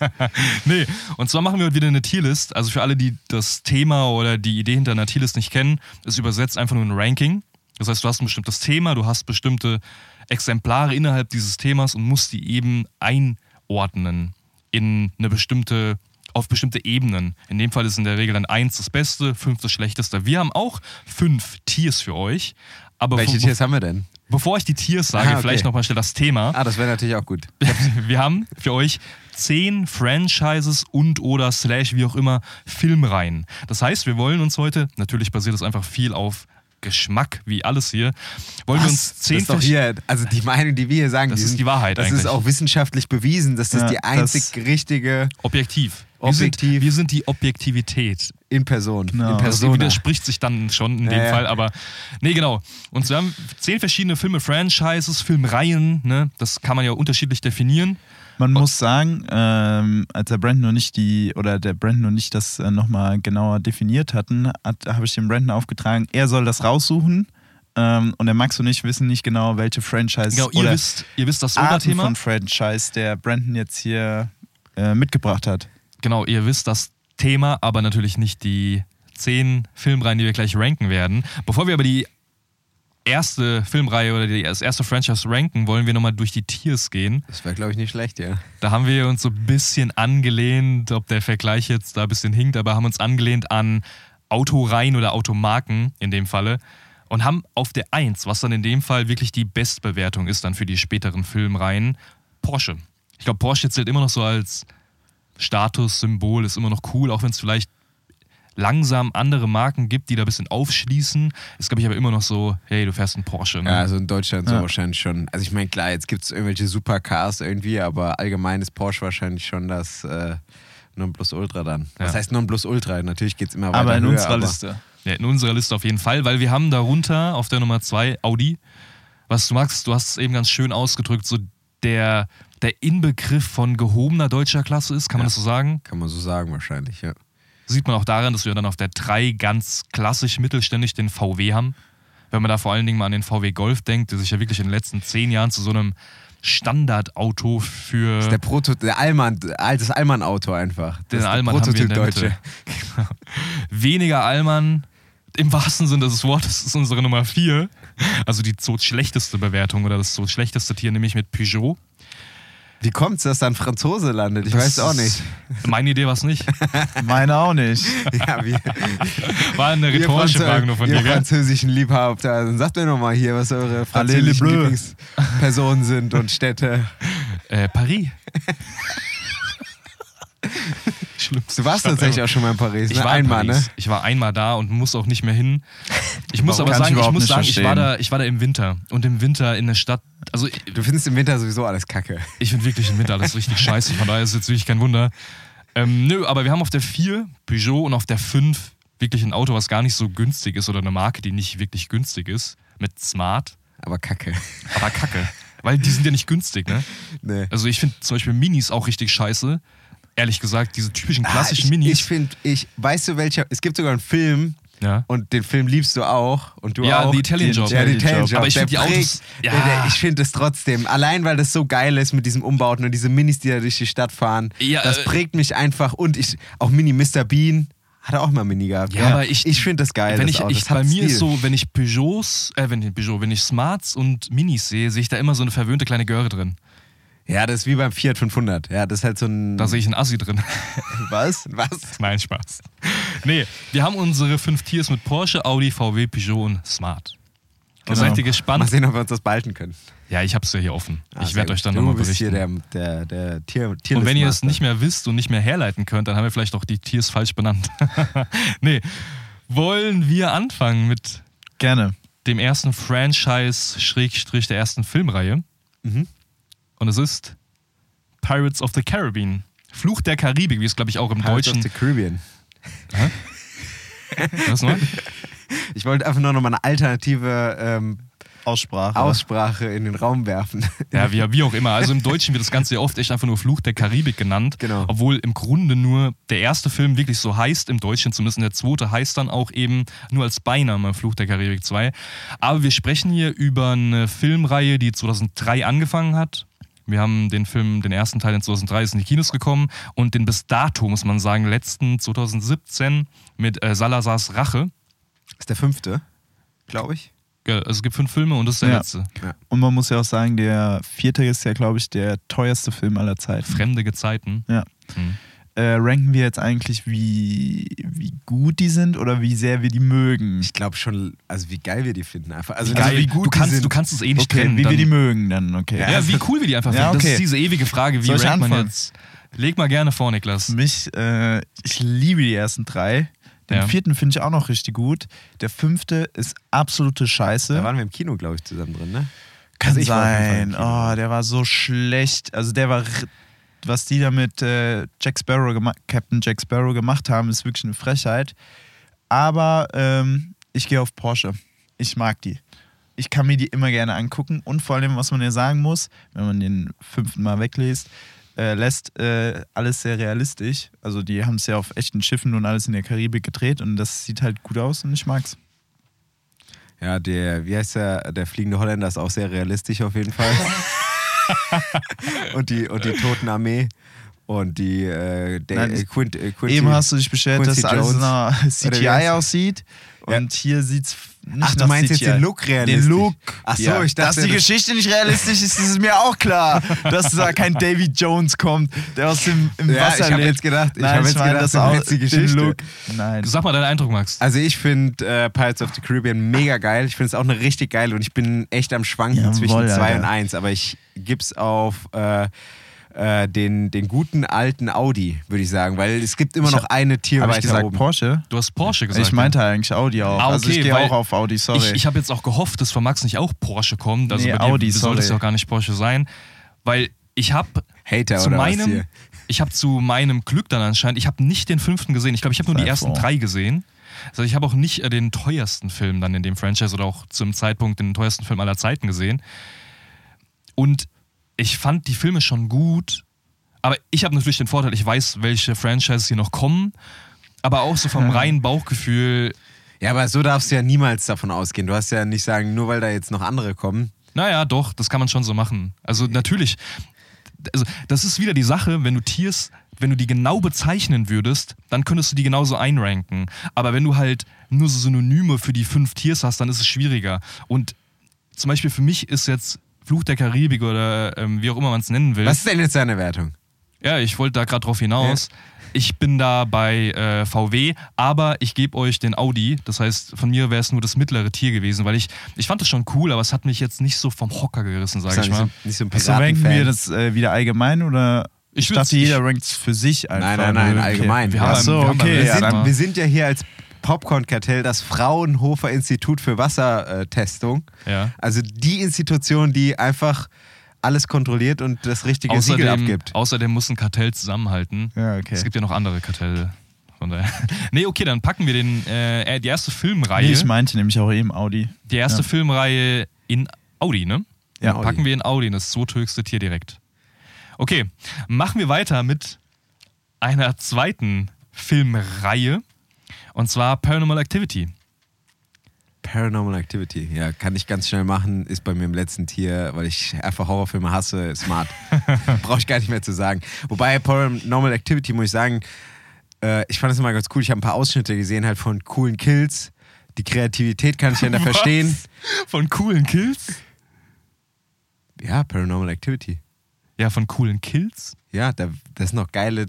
*laughs* nee, und zwar machen wir heute wieder eine Tierlist. Also für alle, die das Thema oder die Idee hinter einer Tierlist nicht kennen, ist übersetzt einfach nur ein Ranking. Das heißt, du hast ein bestimmtes Thema, du hast bestimmte Exemplare innerhalb dieses Themas und musst die eben einordnen in eine bestimmte auf bestimmte Ebenen. In dem Fall ist in der Regel dann eins das Beste, fünf das Schlechteste. Wir haben auch fünf Tiers für euch. Aber Welche Tiers haben wir denn? Bevor ich die Tiers sage, Ah, okay. vielleicht nochmal schnell das Thema. Ah, das wäre natürlich auch gut. *laughs* Wir haben für euch zehn Franchises und oder slash wie auch immer Filmreihen. Das heißt, wir wollen uns heute, natürlich basiert es einfach viel auf Geschmack, wie alles hier, wollen wir uns das zehn ist doch hier, also die Meinung, die wir hier sagen, Das die ist sind- die Wahrheit Das ist eigentlich. auch wissenschaftlich bewiesen, dass das Ja, die das- einzig richtige objektiv. Wir Objektiv. Sind, wir sind die Objektivität. in Person. Genau. In Das Persona. widerspricht sich dann schon in dem ja. Fall, aber nee, genau. Und wir haben zehn verschiedene Filme, Franchises, Filmreihen, ne? Das kann man ja unterschiedlich definieren. Man muss sagen, ähm, als der Brandon noch nicht die, oder der Brandon noch nicht das äh, nochmal genauer definiert hatten, hat, habe ich dem Brandon aufgetragen, er soll das raussuchen. Ähm, und der Max und ich wissen nicht genau, welche Franchise Genau, ihr oder wisst, ihr wisst das Oberthema. von Franchise der Brandon jetzt hier äh, mitgebracht hat. Genau, ihr wisst das Thema, aber natürlich nicht die zehn Filmreihen, die wir gleich ranken werden. Bevor wir aber die erste Filmreihe oder die, das erste Franchise ranken, wollen wir nochmal durch die Tiers gehen. Das wäre, glaube ich, nicht schlecht, ja. Da haben wir uns so ein bisschen angelehnt, ob der Vergleich jetzt da ein bisschen hinkt, aber haben uns angelehnt an Autoreihen oder Automarken in dem Falle und haben auf der 1, was dann in dem Fall wirklich die Bestbewertung ist dann für die späteren Filmreihen, Porsche. Ich glaube, Porsche zählt immer noch so als Statussymbol, ist immer noch cool, auch wenn es vielleicht langsam andere Marken gibt, die da ein bisschen aufschließen. Ist, glaube ich, aber immer noch so, hey, du fährst einen Porsche. Ne? Ja, also in Deutschland so Ja. wahrscheinlich schon. Also ich meine, klar, jetzt gibt es irgendwelche Supercars irgendwie, aber allgemein ist Porsche wahrscheinlich schon das äh, Nonplusultra dann. Was Ja. heißt Nonplusultra? Natürlich geht es immer weiter Aber in höher, unserer aber Liste. Ja, in unserer Liste auf jeden Fall, weil wir haben darunter auf der Nummer 2 Audi. Was du magst, du hast es eben ganz schön ausgedrückt, so der, der Inbegriff von gehobener deutscher Klasse ist, kann man Ja. das so sagen? Kann man so sagen wahrscheinlich, ja. Sieht man auch daran, dass wir dann auf der 3 ganz klassisch mittelständig den VW haben. Wenn man da vor allen Dingen mal an den VW Golf denkt, der sich ja wirklich in den letzten zehn Jahren zu so einem Standardauto für Das ist der Proto der Allmann, das Allmann-Auto einfach. Das den Allmann haben wir in der Prototyp Mitte. *laughs* Genau. Weniger Allmann, im wahrsten Sinne des Wortes, ist unsere Nummer 4. Also die so schlechteste Bewertung oder das so schlechteste Tier, nämlich mit Peugeot. Wie kommt es, dass da ein Franzose landet? Ich Das weiß auch nicht. Meine Idee war es nicht. *laughs* Meine auch nicht. Ja, wie, War eine ihr, rhetorische Franzö- Frage nur von ihr dir, gell? französischen Liebhaber, dann sagt mir noch mal hier, was eure französischen. Lieblingspersonen sind und Städte. Äh, Paris. *laughs* *laughs* Schlimmste Du warst Stadt tatsächlich auch schon mal in Paris, Ich ne? war in einmal, Paris. ne? Ich war einmal da und muss auch nicht mehr hin. *laughs* Ich muss Warum? aber ich sagen, ich überhaupt muss sagen, ich war, da, ich war da im Winter. Und im Winter in der Stadt, also ich, Du findest im Winter sowieso alles kacke. ich finde wirklich im Winter alles richtig *laughs* scheiße. Von daher ist es jetzt wirklich kein Wunder. Ähm, nö, aber wir haben auf der 4 Peugeot und auf der 5 wirklich ein Auto, was gar nicht so günstig ist oder eine Marke, die nicht wirklich günstig ist, mit Smart, Aber kacke. aber kacke. Weil die sind ja nicht günstig, ne? Nee. Also ich finde zum Beispiel Minis auch richtig scheiße. Ehrlich gesagt, diese typischen klassischen ah, ich, Minis. Ich finde, ich, weißt du welcher, es gibt sogar einen Film ja. und den Film liebst du auch und du Ja, auch. The Italian Job. Ja, die Italian Job. Job. Aber ich Der find die prägt- Autos- ja. Der, der, ich finde es trotzdem, allein weil das so geil ist mit diesem Umbauten und diese Minis, die da durch die Stadt fahren, Ja, das äh, prägt mich einfach und ich, auch Mini Mr. Bean, hat er auch mal Mini gehabt. Ja, aber ich- ich finde das geil. wenn das ich, Auto. ich Das bei mir Stil. ist so, wenn ich Peugeots, äh, wenn, Peugeot, wenn ich Smarts und Minis sehe, sehe ich da immer so eine verwöhnte kleine Göre drin. Ja, das ist wie beim Fiat 500. Ja, das ist halt so ein. Da sehe ich einen Assi drin. *laughs* was? Was? *laughs* Nein, Spaß. Nee, wir haben unsere fünf Tiers mit Porsche, Audi, VW, Peugeot und Smart. Genau. Seid ihr Mal gespannt? sehen, ob wir uns das behalten können. Ja, ich hab's ja hier offen. Ah, ich werde euch dann nochmal berichten. hier der, der, der Tier, Tierlistmaster. Und wenn ihr es nicht mehr wisst und nicht mehr herleiten könnt, dann haben wir vielleicht auch die Tiers falsch benannt. *laughs* nee. Wollen wir anfangen mit Gerne. dem ersten Franchise, Schrägstrich der ersten Filmreihe? Mhm. Und es ist Pirates of the Caribbean. Fluch der Karibik, wie es, glaube ich, auch im Pirates Deutschen. of the Caribbean. Was noch? *laughs* Ich wollte einfach nur noch mal eine alternative ähm, Aussprache. Aussprache in den Raum werfen. *laughs* Ja, wie, wie auch immer. Also im Deutschen wird das Ganze ja oft echt einfach nur Fluch der Karibik genannt. Genau. Obwohl im Grunde nur der erste Film wirklich so heißt, im Deutschen zumindest. Und der zweite heißt dann auch eben nur als Beiname Fluch der Karibik 2. Aber wir sprechen hier über eine Filmreihe, die 2003 angefangen hat. Wir haben den Film, den ersten Teil in 2003 ist in die Kinos gekommen und den bis dato, muss man sagen, letzten 2017 mit äh, Salazars Rache. ist der fünfte, glaube ich. Also es gibt fünf Filme und das ist der Ja. letzte. Und man muss ja auch sagen, der vierte ist ja, glaube ich, der teuerste Film aller Zeiten. Fremde Gezeiten. Ja. Mhm. Äh, ranken wir jetzt eigentlich, wie, wie gut die sind oder wie sehr wir die mögen? Ich glaube schon, also wie geil wir die finden einfach. Also, Geil, also wie gut du, die kannst, sind. du kannst es eh nicht okay, trennen. wie dann, wir die mögen dann, okay. Ja, wie cool wir die einfach Ja, finden. Das okay. ist diese ewige Frage, wie Soll rankt man jetzt? Leg mal gerne vor, Niklas. Für mich, äh, ich liebe die ersten drei. Den Ja. vierten finde ich auch noch richtig gut. Der fünfte ist absolute Scheiße. Da waren wir im Kino, glaube ich, zusammen drin, ne? Kann Also sein. Oh, der war so schlecht. Also der war, was die da mit äh, Jack Sparrow Captain Jack Sparrow gemacht haben, ist wirklich eine Frechheit. Aber ähm, ich gehe auf Porsche. Ich mag die. Ich kann mir die immer gerne angucken und vor allem, was man ja sagen muss, wenn man den fünften Mal weglässt, äh, lässt äh, alles sehr realistisch. Also die haben es ja auf echten Schiffen und alles in der Karibik gedreht und das sieht halt gut aus und ich mag's. Ja, der, wie heißt der, der fliegende Holländer ist auch sehr realistisch auf jeden Fall. *laughs* *laughs* und, die, und die Totenarmee und die äh, der, Nein, äh, Quint, äh, Quincy, Eben hast du dich beschwert, dass alles nach wie CGI aussieht. Ja. Und hier sieht's nicht Ach, du meinst jetzt CGI. den Look realistisch? Den Look. Ach so, ja. ich dachte, Dass die Geschichte nicht realistisch ist, ist mir auch klar. dass da kein Davy Jones kommt, der aus dem im Ja, Wasser ich lebt. jetzt gedacht- ich Nein, hab jetzt meine gedacht, das du auch, die den Geschichte. Look. Nein. Sag mal deinen Eindruck, Max. Also ich finde äh, Pirates of the Caribbean mega geil. Ich finde es auch eine richtig geil und ich bin echt am Schwanken Jawohl, zwischen 2 Alter. und 1. Aber ich gib's auf äh, äh, den, den guten alten Audi, würde ich sagen. Weil es gibt immer Ich noch hab- eine Tier Habe ich weiter gesagt oben. Porsche? Du hast Porsche gesagt. Ich meinte eigentlich Audi auch. Ah, also ich okay, gehe auch auf Audi, sorry. Ich, ich habe jetzt auch gehofft, dass von Max nicht auch Porsche kommt. Also Nee, bei dir Audi, soll das sorry. ja auch gar nicht Porsche sein. Weil ich habe Hater zu oder was meinem, hier? ich habe zu meinem Glück dann anscheinend, ich habe nicht den fünften gesehen. Ich glaube, ich habe nur die ersten drei gesehen. Also ich habe auch nicht äh, den teuersten Film dann in dem Franchise oder auch zum Zeitpunkt den teuersten Film aller Zeiten gesehen. Und ich fand die Filme schon gut, aber ich habe natürlich den Vorteil, ich weiß, welche Franchises hier noch kommen. Aber auch so vom *laughs* reinen Bauchgefühl, Ja, aber so darfst du ja niemals davon ausgehen. Du hast ja nicht sagen, nur weil da jetzt noch andere kommen. Naja, doch, das kann man schon so machen. Also natürlich, also das ist wieder die Sache, wenn du Tiers, wenn du die genau bezeichnen würdest, dann könntest du die genauso einranken. Aber wenn du halt nur so Synonyme für die fünf Tiers hast, dann ist es schwieriger. Und zum Beispiel für mich ist jetzt Fluch der Karibik oder ähm, wie auch immer man es nennen will. Was ist denn jetzt deine Wertung? Ja, ich wollte da gerade drauf hinaus. Ich bin da bei äh, VW, aber ich gebe euch den Audi. Das heißt, von mir wäre es nur das mittlere Tier gewesen, weil ich, ich fand das schon cool, aber es hat mich jetzt nicht so vom Hocker gerissen, sage ich du mal. nicht, so, nicht so ein also ranken wir das äh, wieder allgemein oder? Ich Ich, dachte, jeder rankt es für sich einfach. Nein, nein, nein, Okay. allgemein. Wir Ja, haben so, wir haben okay, wir, ja, sind, wir sind ja hier als Popcorn-Kartell das Fraunhofer Institut für Wassertestung. Ja. Also die Institution, die einfach alles kontrolliert und das richtige Siegel Außerdem, abgibt. außerdem muss ein Kartell zusammenhalten. Ja, okay. Es gibt ja noch andere Kartelle. Von daher. *laughs* nee, okay, dann packen wir den, äh, die erste Filmreihe. Nee, ich meinte nämlich auch eben Audi. die erste Ja. Filmreihe in Audi, ne? Ja, Dann packen wir in Audi, das zweithöchste Tier direkt. Okay, machen wir weiter mit einer zweiten Filmreihe. Und zwar Paranormal Activity. Paranormal Activity, ja, kann ich ganz schnell machen, ist bei mir im letzten Tier, weil ich einfach Horrorfilme hasse, smart. *laughs* Brauche ich gar nicht mehr zu sagen. Wobei Paranormal Activity, muss ich sagen, äh, ich fand es immer ganz cool. Ich habe ein paar Ausschnitte gesehen, halt von coolen Kills. Die Kreativität kann ich ja da *laughs* verstehen. Von coolen Kills? Ja, Paranormal Activity. Ja, von coolen Kills. Ja, da, das sind noch geile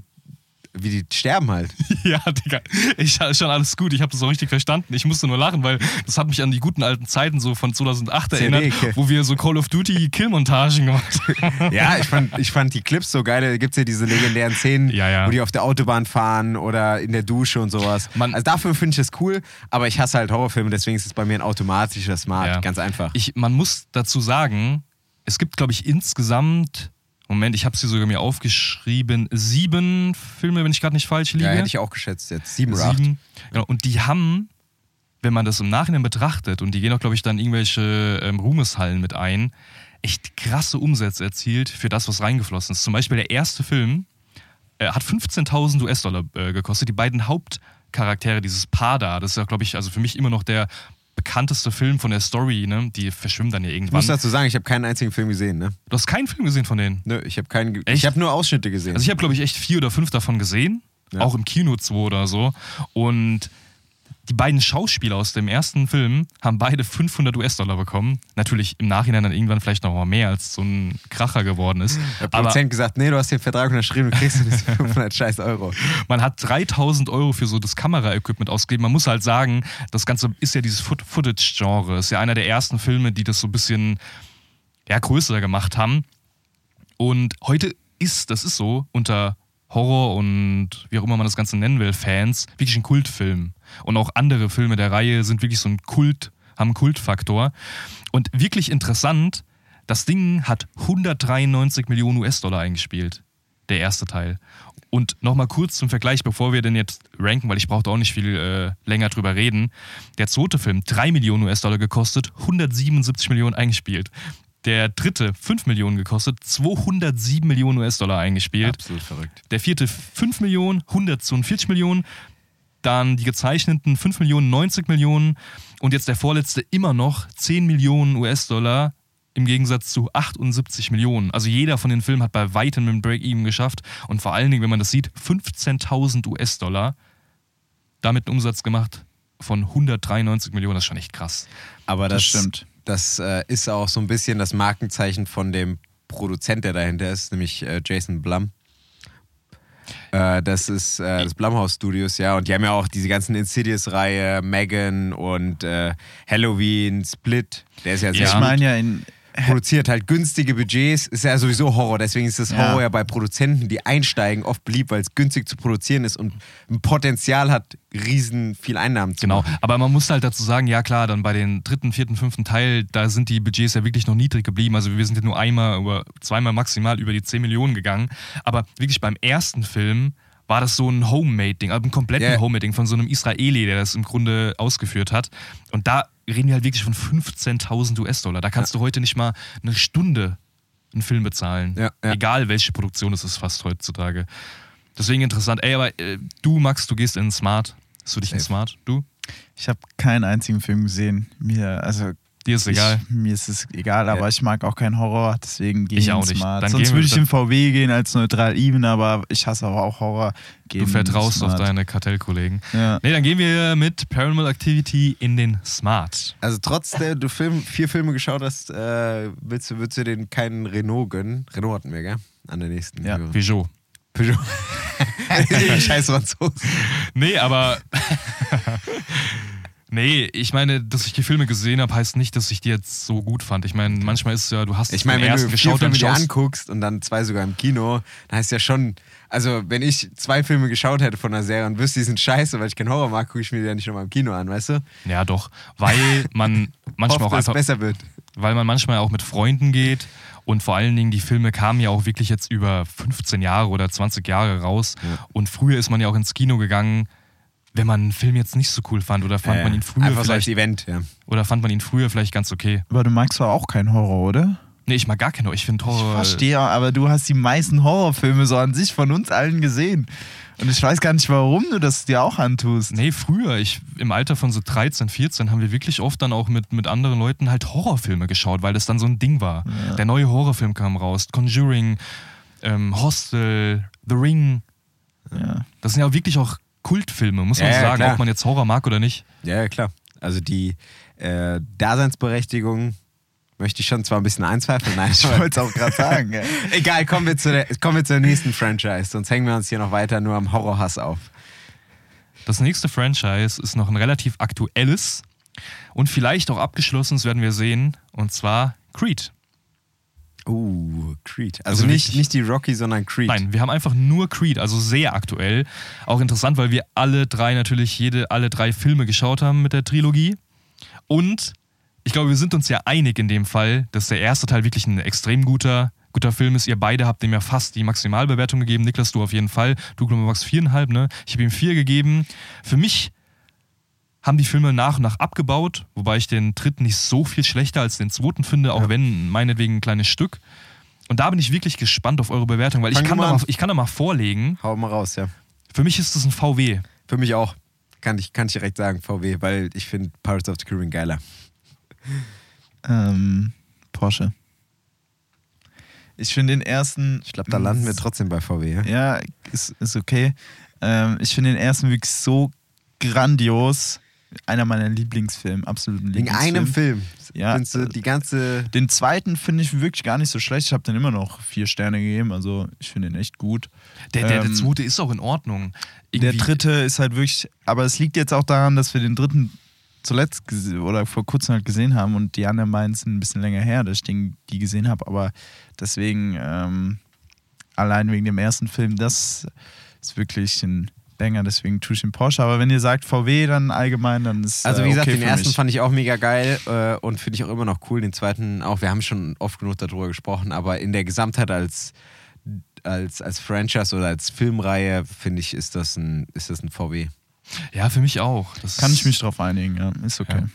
wie die sterben halt. *laughs* Ja, Digga. Ich ist schon alles gut. Ich habe das auch richtig verstanden. Ich musste nur lachen, weil das hat mich an die guten alten Zeiten so von 2008 erinnert, CD-Ecke. wo wir so Call of Duty Killmontagen gemacht haben. *laughs* Ja, ich fand, ich fand die Clips so geil. Da gibt es ja diese legendären Szenen, Ja, ja. wo die auf der Autobahn fahren oder in der Dusche und sowas. Man- also dafür finde ich das cool, aber ich hasse halt Horrorfilme, deswegen ist es bei mir ein automatischer Smart. Ja. Ganz einfach. Ich, man muss dazu sagen, es gibt, glaube ich, insgesamt, Moment, ich habe sie sogar mir aufgeschrieben, sieben Filme, wenn ich gerade nicht falsch liege. ja, hätte ich auch geschätzt jetzt. Sieben oder acht. Sieben. Genau. Und die haben, wenn man das im Nachhinein betrachtet, und die gehen auch, glaube ich, dann irgendwelche ähm, Ruhmeshallen mit ein, echt krasse Umsätze erzielt für das, was reingeflossen ist. Zum Beispiel der erste Film äh, hat 15.000 US-Dollar äh, gekostet. Die beiden Hauptcharaktere, dieses Paar da, das ist ja, glaube ich, also für mich immer noch der bekannteste Film von der Story, ne? Die verschwimmen dann ja Ich irgendwann. muss dazu sagen, ich habe keinen einzigen Film gesehen, ne? Du hast keinen Film gesehen von denen. Nö, ich habe keinen. Echt? Ich habe nur Ausschnitte gesehen. Also ich habe, glaube ich, echt vier oder fünf davon gesehen. Ja. Auch im Kino zwei oder so. Und die beiden Schauspieler aus dem ersten Film haben beide 500 US-Dollar bekommen. Natürlich im Nachhinein dann irgendwann vielleicht noch mal mehr, als so ein Kracher geworden ist. der Produzent gesagt, nee, du hast den Vertrag unterschrieben, du kriegst jetzt 500 scheiß Euro. man hat 3000 Euro für so das Kameraequipment ausgegeben. Man muss halt sagen, das Ganze ist ja dieses Foot- Footage-Genre. Ist ja einer der ersten Filme, die das so ein bisschen ja, größer gemacht haben. Und heute ist, das ist so, unter Horror und wie auch immer man das Ganze nennen will, Fans, wirklich ein Kultfilm. Und auch andere Filme der Reihe sind wirklich so ein Kult, haben einen Kultfaktor. Und wirklich interessant, das Ding hat 193 Millionen US-Dollar eingespielt, der erste Teil. Und nochmal kurz zum Vergleich, bevor wir den jetzt ranken, weil ich brauchte auch nicht viel äh, länger drüber reden. Der zweite Film, 3 Millionen US-Dollar gekostet, 177 Millionen eingespielt. Der dritte, 5 Millionen gekostet, 207 Millionen US-Dollar eingespielt. Absolut verrückt. Der vierte 5 Millionen, 142 Millionen. Dann die gezeichneten 5 Millionen, 90 Millionen. Und jetzt der vorletzte immer noch 10 Millionen US-Dollar im Gegensatz zu 78 Millionen. Also jeder von den Filmen hat bei weitem einen Break-Even geschafft. Und vor allen Dingen, wenn man das sieht, 15.000 US-Dollar. Damit einen Umsatz gemacht von 193 Millionen. Das ist schon echt krass. Aber das, Das stimmt. Das äh, ist auch so ein bisschen das Markenzeichen von dem Produzent, der dahinter ist, nämlich äh, Jason Blum. Äh, das ist äh, das Blumhouse Studios, ja. Und die haben ja auch diese ganzen Insidious-Reihe, Megan und äh, Halloween, Split. Der ist ja sehr. Ich meine ja in. Produziert halt günstige Budgets, ist ja sowieso Horror, deswegen ist das Ja. Horror ja bei Produzenten, die einsteigen, oft beliebt, weil es günstig zu produzieren ist und ein Potenzial hat, riesen viel Einnahmen zu Genau, machen. aber man muss halt dazu sagen, ja klar, dann bei den dritten, vierten, fünften Teil, da sind die Budgets ja wirklich noch niedrig geblieben. Also wir sind ja nur einmal oder zweimal maximal über die 10 Millionen gegangen. Aber wirklich beim ersten Film war das so ein Homemade-Ding, also ein kompletten Ja. Homemade-Ding von so einem Israeli, der das im Grunde ausgeführt hat. Und da reden wir halt wirklich von 15.000 US-Dollar. Da kannst du heute nicht mal eine Stunde einen Film bezahlen. Ja, ja. Egal welche Produktion es ist fast heutzutage. Deswegen interessant. Ey, aber äh, du, Max, du gehst in Smart. Ist für dich Safe. Smart? Du? Ich habe keinen einzigen Film gesehen. Mir, also Dir ist egal. Ich, mir ist es egal, aber Ja. ich mag auch keinen Horror, deswegen gehe Ich ich auch in nicht. Smart. Dann Sonst gehen wir würde ich in VW gehen als neutral even, aber ich hasse aber auch Horror. Geh Du vertraust auf deine Kartellkollegen. Ja. Nee, dann gehen wir mit Paranormal Activity in den Smart. Also trotz der du Film, vier Filme geschaut hast, äh, willst, du, willst du den keinen Renault gönnen? Renault hatten wir, gell? An der nächsten. Ja. Peugeot. Peugeot. *laughs* Scheiß Franzosen. Nee, aber. *laughs* nee, ich meine, dass ich die Filme gesehen habe, heißt nicht, dass ich die jetzt so gut fand. Ich meine, manchmal ist es ja, du hast Ich meine, den wenn ersten du vier geschaut, dann Filme dir anguckst und dann zwei sogar im Kino, dann heißt ja schon, also wenn ich zwei Filme geschaut hätte von einer Serie und wüsste, die sind scheiße, weil ich keinen Horror mag, gucke ich mir die ja nicht nochmal im Kino an, weißt du? Ja, doch. Weil *laughs* man manchmal Hoffe, auch einfach. besser wird. weil man manchmal auch mit Freunden geht und vor allen Dingen die Filme kamen ja auch wirklich jetzt über 15 Jahre oder 20 Jahre raus Ja. und früher ist man ja auch ins Kino gegangen, wenn man einen Film jetzt nicht so cool fand oder fand Äh, man ihn früher Einfach so als vielleicht Event, ja. oder fand man ihn früher vielleicht ganz okay. Aber du magst doch auch keinen Horror, oder? Nee, ich mag gar keinen Horror. Ich finde Ich Horror verstehe, aber du hast die meisten Horrorfilme so an sich von uns allen gesehen. Und ich weiß gar nicht, warum du das dir auch antust. Nee, früher, ich im Alter von so 13, 14 haben wir wirklich oft dann auch mit, mit anderen Leuten halt Horrorfilme geschaut, weil das dann so ein Ding war. Ja. Der neue Horrorfilm kam raus, Conjuring, ähm, Hostel, The Ring. Ja. Das sind ja wirklich auch Kultfilme, muss man Ja, sagen, klar. ob man jetzt Horror mag oder nicht. Ja, ja, klar. Also die äh, Daseinsberechtigung Möchte ich schon zwar ein bisschen einzweifeln, nein. *laughs* Ich wollte es auch gerade sagen. Ja. *laughs* Egal, kommen wir, zu der, kommen wir zur nächsten Franchise, sonst hängen wir uns hier noch weiter nur am Horrorhass auf. Das nächste Franchise ist noch ein relativ aktuelles und vielleicht auch abgeschlossenes, werden wir sehen, und zwar Creed. Uh, Creed. Also, Also nicht, nicht die Rocky, sondern Creed. Nein, wir haben einfach nur Creed, also sehr aktuell. Auch interessant, weil wir alle drei natürlich jede, alle drei Filme geschaut haben mit der Trilogie. Und ich glaube, wir sind uns ja einig in dem Fall, dass der erste Teil wirklich ein extrem guter, guter Film ist. Ihr beide habt dem ja fast die Maximalbewertung gegeben. Niklas, du auf jeden Fall. Du, glaube Max, viereinhalb, ne? Ich habe ihm vier gegeben. Für mich haben die Filme nach und nach abgebaut, wobei ich den dritten nicht so viel schlechter als den zweiten finde, auch wenn meinetwegen ein kleines Stück. Und da bin ich wirklich gespannt auf eure Bewertung, weil ich kann, mal ich kann da mal vorlegen. Hau mal raus, ja. Für mich ist das ein VW. Für mich auch. Kann ich, kann ich direkt sagen, VW, weil ich finde Pirates of the Caribbean geiler. Ähm, Porsche. Ich finde den ersten. Ich glaube, da landen wir trotzdem bei VW. Ja? Ja, ist, ist okay. Ähm, ich finde den ersten wirklich so grandios. Einer meiner Lieblingsfilme, absoluten Wegen Lieblingsfilm. einem Film. Ja. Du die ganze. Den zweiten finde ich wirklich gar nicht so schlecht. Ich habe den immer noch vier Sterne gegeben. Also ich finde den echt gut. Der, der, der Ähm, zweite ist auch in Ordnung. Der Irgendwie- dritte ist halt wirklich, aber es liegt jetzt auch daran, dass wir den dritten zuletzt oder vor kurzem halt gesehen haben und die anderen beiden sind ein bisschen länger her, dass ich den, die gesehen habe. Aber deswegen, ähm, allein wegen dem ersten Film, das ist wirklich ein Banger, deswegen tue ich den Porsche. Aber wenn ihr sagt VW dann allgemein, dann ist Also, äh, wie gesagt, okay den ersten mich. fand ich auch mega geil äh, und finde ich auch immer noch cool. Den zweiten auch. Wir haben schon oft genug darüber gesprochen, aber in der Gesamtheit als, als, als Franchise oder als Filmreihe, finde ich, ist das ein, ist das ein VW. Ja, für mich auch. Das Kann ich mich drauf einigen, ja, ist okay. Ja.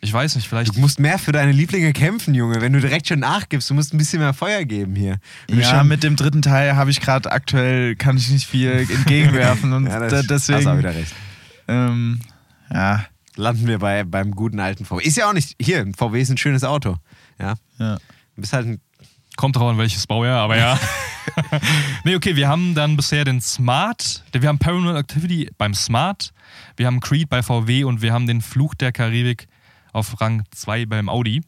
Ich weiß nicht, vielleicht. Du musst mehr für deine Lieblinge kämpfen, Junge. Wenn du direkt schon nachgibst, du musst ein bisschen mehr Feuer geben hier. Wenn Ja, mit dem dritten Teil habe ich gerade aktuell, kann ich nicht viel *laughs* entgegenwerfen und ja, da, das, deswegen, Hast auch wieder recht. ähm, ja, Landen wir bei, beim guten alten VW. Ist ja auch nicht. Hier, ein VW ist ein schönes Auto. Ja. ja. Du bist halt ein. Kommt drauf an, welches Baujahr, aber ja. *laughs* nee, okay, wir haben dann bisher den Smart, wir haben Paranormal Activity beim Smart, wir haben Creed bei VW und wir haben den Fluch der Karibik auf Rang 2 beim Audi.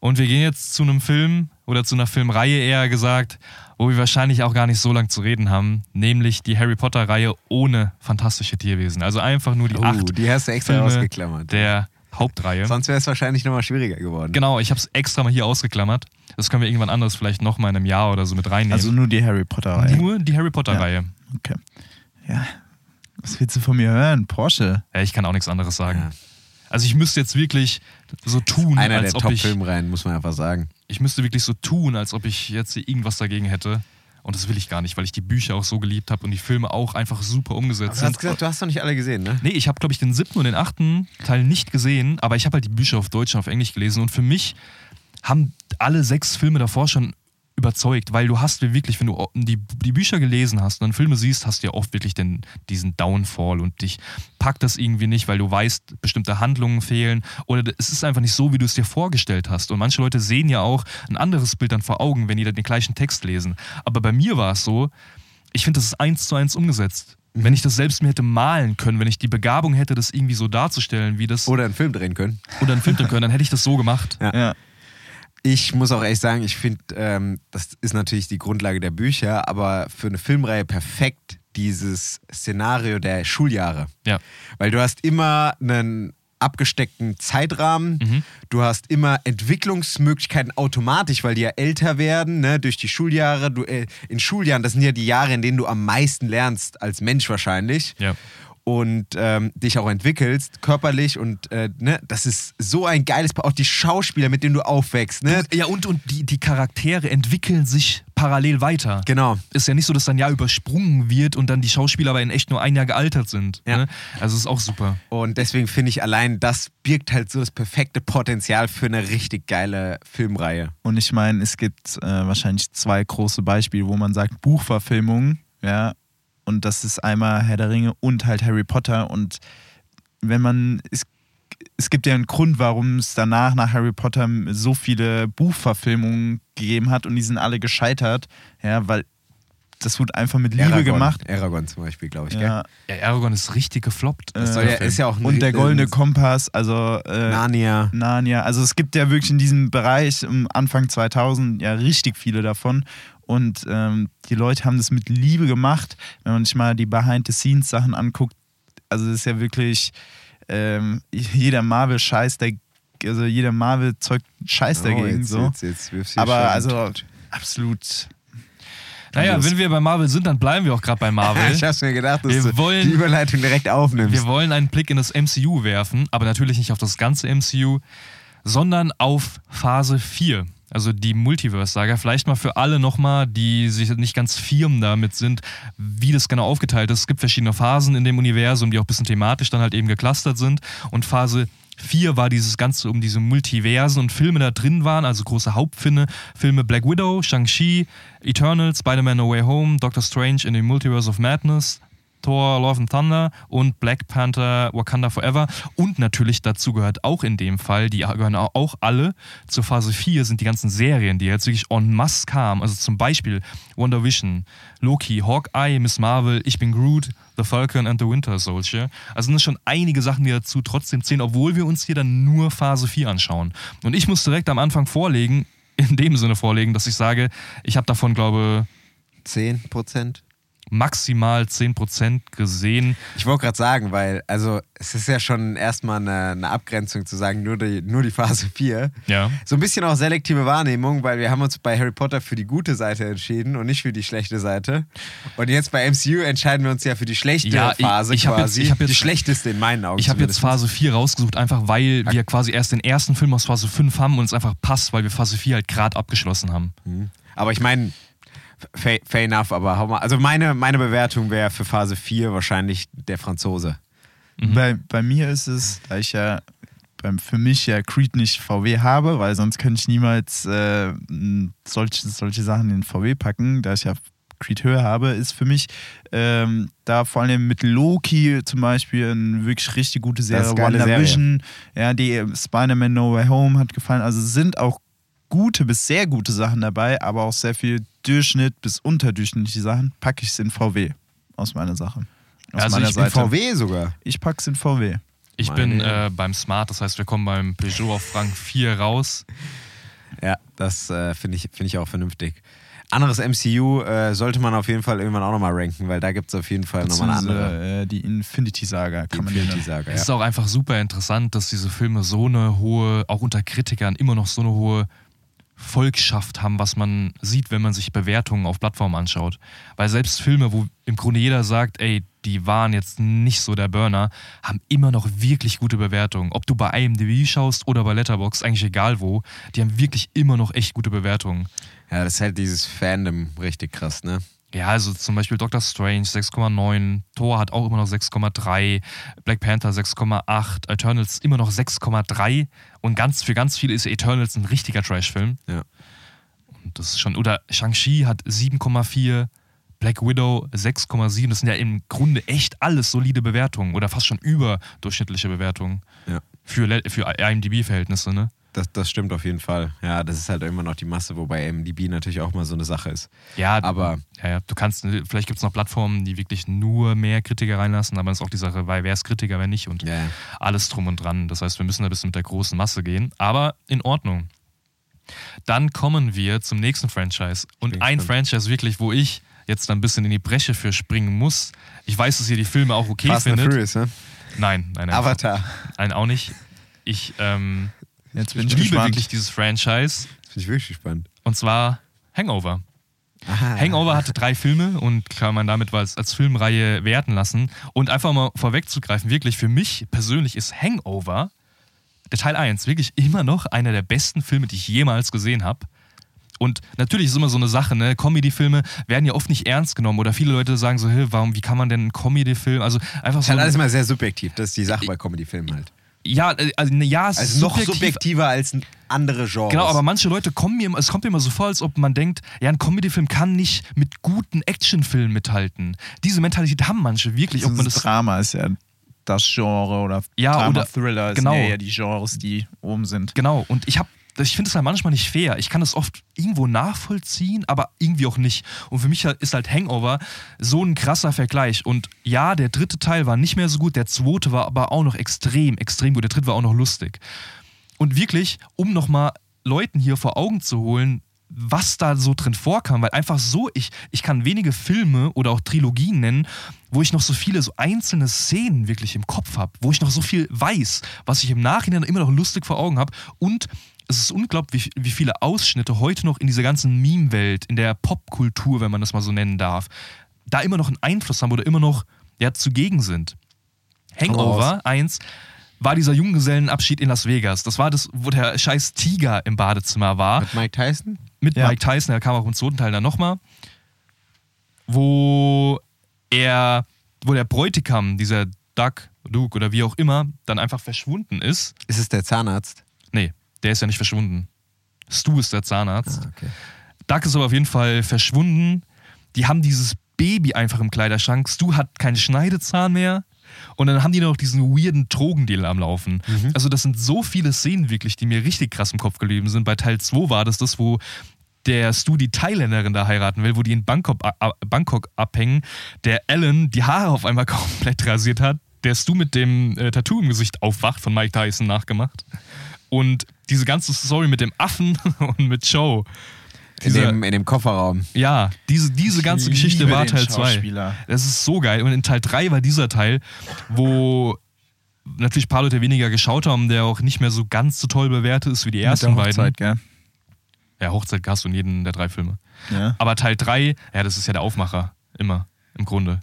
Und wir gehen jetzt zu einem Film oder zu einer Filmreihe eher gesagt, wo wir wahrscheinlich auch gar nicht so lang zu reden haben, nämlich die Harry Potter-Reihe ohne fantastische Tierwesen. Also einfach nur die Oh, acht die hast du extra Filme ausgeklammert. der Hauptreihe. Sonst wäre es wahrscheinlich nochmal schwieriger geworden. Genau, ich habe es extra mal hier ausgeklammert. Das können wir irgendwann anders vielleicht noch mal in einem Jahr oder so mit reinnehmen. Also nur die Harry Potter-Reihe. Nur die Harry Potter-Reihe. Okay. Ja. Was willst du von mir hören? Porsche. Ja. ich kann auch nichts anderes sagen. Ja. Also ich müsste jetzt wirklich so tun, Einer als der ob ich, Top-Filmreihen, muss man einfach sagen. ich müsste wirklich so tun, als ob ich jetzt irgendwas dagegen hätte. Und das will ich gar nicht, weil ich die Bücher auch so geliebt habe und die Filme auch einfach super umgesetzt Du hast sind. gesagt, du hast doch nicht alle gesehen, ne? Nee, ich habe, glaube ich, den siebten und den achten Teil nicht gesehen, aber ich habe halt die Bücher auf Deutsch und auf Englisch gelesen und für mich haben alle sechs Filme davor schon überzeugt, weil du hast wirklich, wenn du die, die Bücher gelesen hast und dann Filme siehst, hast du ja oft wirklich den, diesen Downfall und dich packt das irgendwie nicht, weil du weißt, bestimmte Handlungen fehlen oder es ist einfach nicht so, wie du es dir vorgestellt hast. Und manche Leute sehen ja auch ein anderes Bild dann vor Augen, wenn die dann den gleichen Text lesen. Aber bei mir war es so, ich finde, das ist eins zu eins umgesetzt. Wenn ich das selbst mir hätte malen können, wenn ich die Begabung hätte, das irgendwie so darzustellen, wie das Oder einen Film drehen können. oder einen Film drehen können, dann hätte ich das so gemacht. Ja. Ja. Ich muss auch ehrlich sagen, ich finde, ähm, das ist natürlich die Grundlage der Bücher, aber für eine Filmreihe perfekt dieses Szenario der Schuljahre. Ja. Weil du hast immer einen abgesteckten Zeitrahmen, Mhm. du hast immer Entwicklungsmöglichkeiten automatisch, weil die ja älter werden, ne, durch die Schuljahre. Du, äh, in Schuljahren, das sind ja die Jahre, in denen du am meisten lernst, als Mensch wahrscheinlich. Ja. Und ähm, dich auch entwickelst, körperlich und äh, ne, das ist so ein geiles Pa- auch die Schauspieler, mit denen du aufwächst, ne? Ja, und, und die, die Charaktere entwickeln sich parallel weiter. Genau. Ist ja nicht so, dass dann Jahr übersprungen wird und dann die Schauspieler aber in echt nur ein Jahr gealtert sind. Ja. Ne? Also ist auch super. Und deswegen finde ich allein, das birgt halt so das perfekte Potenzial für eine richtig geile Filmreihe. Und ich meine, es gibt äh, wahrscheinlich zwei große Beispiele, wo man sagt, Buchverfilmung, ja, und das ist einmal Herr der Ringe und halt Harry Potter. Und wenn man, es, es gibt ja einen Grund, warum es danach nach Harry Potter so viele Buchverfilmungen gegeben hat und die sind alle gescheitert, ja, weil das wurde einfach mit Liebe Aragorn. gemacht. Aragorn zum Beispiel, glaube ich, gell? Ja, Ja, Aragorn ist richtig gefloppt. Äh, Soll ja, ist ja auch ein und der ein- goldene Kompass, also äh, Narnia. Narnia. Also es gibt ja wirklich in diesem Bereich um Anfang 2000 ja richtig viele davon. Und ähm, die Leute haben das mit Liebe gemacht. Wenn man sich mal die Behind-the-Scenes-Sachen anguckt, also das ist ja wirklich ähm, jeder Marvel-Scheiß, der, also jeder Marvel-Zeug Scheiß dagegen. Oh, jetzt, so. jetzt, jetzt Aber schon- also absolut. Naja, wenn wir bei Marvel sind, dann bleiben wir auch gerade bei Marvel. *laughs* Ich hab's mir gedacht, dass Wir du wollen- die Überleitung direkt aufnimmst. Wir wollen einen Blick in das MCU werfen, aber natürlich nicht auf das ganze MCU, sondern auf Phase 4. Also die Multiverse-Saga. Vielleicht mal für alle nochmal, die sich nicht ganz firm damit sind, wie das genau aufgeteilt ist. Es gibt verschiedene Phasen in dem Universum, die auch ein bisschen thematisch dann halt eben geclustert sind. Und Phase 4 war dieses Ganze um diese Multiversen und Filme da drin waren, also große Hauptfilme. Filme Black Widow, Shang-Chi, Eternals, Spider-Man No Way Home, Doctor Strange in the Multiverse of Madness, Thor, Love and Thunder und Black Panther, Wakanda Forever. Und natürlich dazu gehört auch in dem Fall, die gehören auch alle zur Phase 4, sind die ganzen Serien, die jetzt wirklich en masse kamen. Also zum Beispiel Wonder Vision, Loki, Hawkeye, Miss Marvel, Ich bin Groot, The Falcon and the Winter Soldier. Also sind es schon einige Sachen, die dazu trotzdem zählen, obwohl wir uns hier dann nur Phase 4 anschauen. Und ich muss direkt am Anfang vorlegen, in dem Sinne vorlegen, dass ich sage, ich habe davon, glaube 10 Prozent. Maximal 10% gesehen. Ich wollte gerade sagen, weil, also, es ist ja schon erstmal eine, eine Abgrenzung zu sagen, nur die, nur die Phase 4. Ja. So ein bisschen auch selektive Wahrnehmung, weil wir haben uns bei Harry Potter für die gute Seite entschieden und nicht für die schlechte Seite. Und jetzt bei MCU entscheiden wir uns ja für die schlechte Ja, ich- Phase ich jetzt- quasi. ich hab jetzt- die schlechteste in meinen Augen. Ich habe jetzt. Phase 4 rausgesucht, einfach weil wir quasi erst den ersten Film aus Phase 5 haben und es einfach passt, weil wir Phase 4 halt gerade abgeschlossen haben. Aber ich meine, fair, fair enough, aber hau mal. Also meine, meine Bewertung wäre für Phase 4 wahrscheinlich der Franzose. Bei, bei mir ist es, da ich ja beim, für mich ja Creed nicht VW habe, weil sonst könnte ich niemals äh, solche, solche Sachen in VW packen, da ich ja Creed höher habe, ist für mich ähm, da vor allem mit Loki zum Beispiel eine wirklich richtig gute Serie. WandaVision, ja, die äh, Spider-Man No Way Home hat gefallen. Also es sind auch gute bis sehr gute Sachen dabei, aber auch sehr viel Durchschnitt bis unterdurchschnittliche Sachen packe ich es in VW aus meiner Sache. Aus Also meiner ich bin Seite. VW sogar. Ich pack's in VW. Ich Meine bin äh, beim Smart, das heißt, wir kommen beim Peugeot auf Rang 4 raus. Ja, das äh, finde ich, find ich auch vernünftig. Anderes MCU äh, sollte man auf jeden Fall irgendwann auch nochmal ranken, weil da gibt es auf jeden Fall nochmal eine andere. Äh, die Infinity-Saga kann man Infinity. Saga, Es ja. ist auch einfach super interessant, dass diese Filme so eine hohe, auch unter Kritikern, immer noch so eine hohe Volkschaft haben, was man sieht, wenn man sich Bewertungen auf Plattformen anschaut. Weil selbst Filme, wo im Grunde jeder sagt, ey, die waren jetzt nicht so der Burner, haben immer noch wirklich gute Bewertungen. Ob du bei IMDb schaust oder bei Letterboxd, eigentlich egal wo, die haben wirklich immer noch echt gute Bewertungen. Ja, das ist halt dieses Fandom richtig krass, ne? Ja, also zum Beispiel Doctor Strange 6,9, Thor hat auch immer noch 6,3, Black Panther 6,8, Eternals immer noch 6,3 und ganz für ganz viele ist Eternals ein richtiger Trash-Film. Ja. Und das ist schon, oder Shang-Chi hat 7,4, Black Widow 6,7, das sind ja im Grunde echt alles solide Bewertungen oder fast schon überdurchschnittliche Bewertungen Ja. für, für IMDb-Verhältnisse, ne? Das, das stimmt auf jeden Fall. Ja, das ist halt immer noch die Masse, wobei MDB natürlich auch mal so eine Sache ist. Ja, Aber- ja, ja, du kannst, vielleicht gibt es noch Plattformen, die wirklich nur mehr Kritiker reinlassen, aber es ist auch die Sache, weil wer ist Kritiker, wer nicht und Ja, ja. alles drum und dran. Das heißt, wir müssen da ein bisschen mit der großen Masse gehen, aber in Ordnung. Dann kommen wir zum nächsten Franchise und ein gespannt. Franchise wirklich, wo ich jetzt ein bisschen in die Bresche für springen muss. Ich weiß, dass ihr die Filme auch okay Fast findet. Furious, ne? Nein, nein, nein. Avatar. Nein, auch nicht. Ich ähm, Jetzt bin ich liebe gespannt. wirklich dieses Franchise Das finde ich wirklich spannend. und zwar Hangover. Aha. Hangover hatte drei Filme und kann man damit als, als Filmreihe werten lassen. Und einfach mal vorwegzugreifen, wirklich für mich persönlich ist Hangover, der Teil 1, wirklich immer noch einer der besten Filme, die ich jemals gesehen habe. Und natürlich ist immer so eine Sache, ne? Comedy-Filme werden ja oft nicht ernst genommen oder viele Leute sagen so, hey, warum, wie kann man denn einen Comedy-Film, also einfach ist so. halt alles mal sehr subjektiv. Das ist die Sache bei Comedy-Filmen halt. Ja, äh, also, ne, ja, es ist Also noch subjektiv, subjektiver als andere Genres. Genau, aber manche Leute kommen mir, es kommt mir immer so vor, als ob man denkt, ja, ein Comedy-Film kann nicht mit guten Actionfilmen mithalten. Diese Mentalität haben manche wirklich, ob man das das. Drama ist ja das Genre oder Ja, Drama, oder- Thriller genau. sind ja, ja die Genres, die oben sind. Genau, und ich habe ich finde es halt manchmal nicht fair. Ich kann es oft irgendwo nachvollziehen, aber irgendwie auch nicht. Und für mich ist halt Hangover so ein krasser Vergleich. Und ja, der dritte Teil war nicht mehr so gut, der zweite war aber auch noch extrem, extrem gut. Der dritte war auch noch lustig. Und wirklich, um nochmal Leuten hier vor Augen zu holen, was da so drin vorkam, weil einfach so, ich, ich kann wenige Filme oder auch Trilogien nennen, wo ich noch so viele so einzelne Szenen wirklich im Kopf habe, wo ich noch so viel weiß, was ich im Nachhinein immer noch lustig vor Augen habe und es ist unglaublich, wie, wie viele Ausschnitte heute noch in dieser ganzen Meme-Welt, in der Popkultur, wenn man das mal so nennen darf, da immer noch einen Einfluss haben oder immer noch ja, zugegen sind. Hangover 1 war dieser Junggesellenabschied in Las Vegas. Das war das, wo der scheiß Tiger im Badezimmer war. Mit Mike Tyson? Mit Ja. Mike Tyson, der kam auch im zweiten Teil dann nochmal. Wo er, wo der Bräutigam, dieser Doug, Duke oder wie auch immer, dann einfach verschwunden ist. Ist es der Zahnarzt? Nee, der ist ja nicht verschwunden. Stu ist der Zahnarzt. Ah, okay. Doug ist aber auf jeden Fall verschwunden. Die haben dieses Baby einfach im Kleiderschrank. Stu hat keinen Schneidezahn mehr. Und dann haben die noch diesen weirden Drogendeal am Laufen. Also, das sind so viele Szenen wirklich, die mir richtig krass im Kopf geblieben sind. Bei Teil 2 war das das, wo der Stu die Thailänderin da heiraten will, wo die in Bangkok, Bangkok abhängen, der Alan die Haare auf einmal *laughs* komplett rasiert hat, der Stu mit dem äh, Tattoo im Gesicht aufwacht, von Mike Tyson nachgemacht. Und diese ganze Story mit dem Affen *laughs* und mit Joe. In Dieser- dem, in dem Kofferraum. ja, diese, diese ganze Ich Geschichte war Teil 2. Schauspieler. Das ist so geil. Und in Teil 3 war dieser Teil, wo natürlich ein paar Leute weniger geschaut haben, der auch nicht mehr so ganz so toll bewertet ist wie die ersten der beiden. Hochzeit, gell? Ja, Hochzeit hast du in jedem der drei Filme. Ja. Aber Teil 3, ja, das ist ja der Aufmacher. Immer. Im Grunde.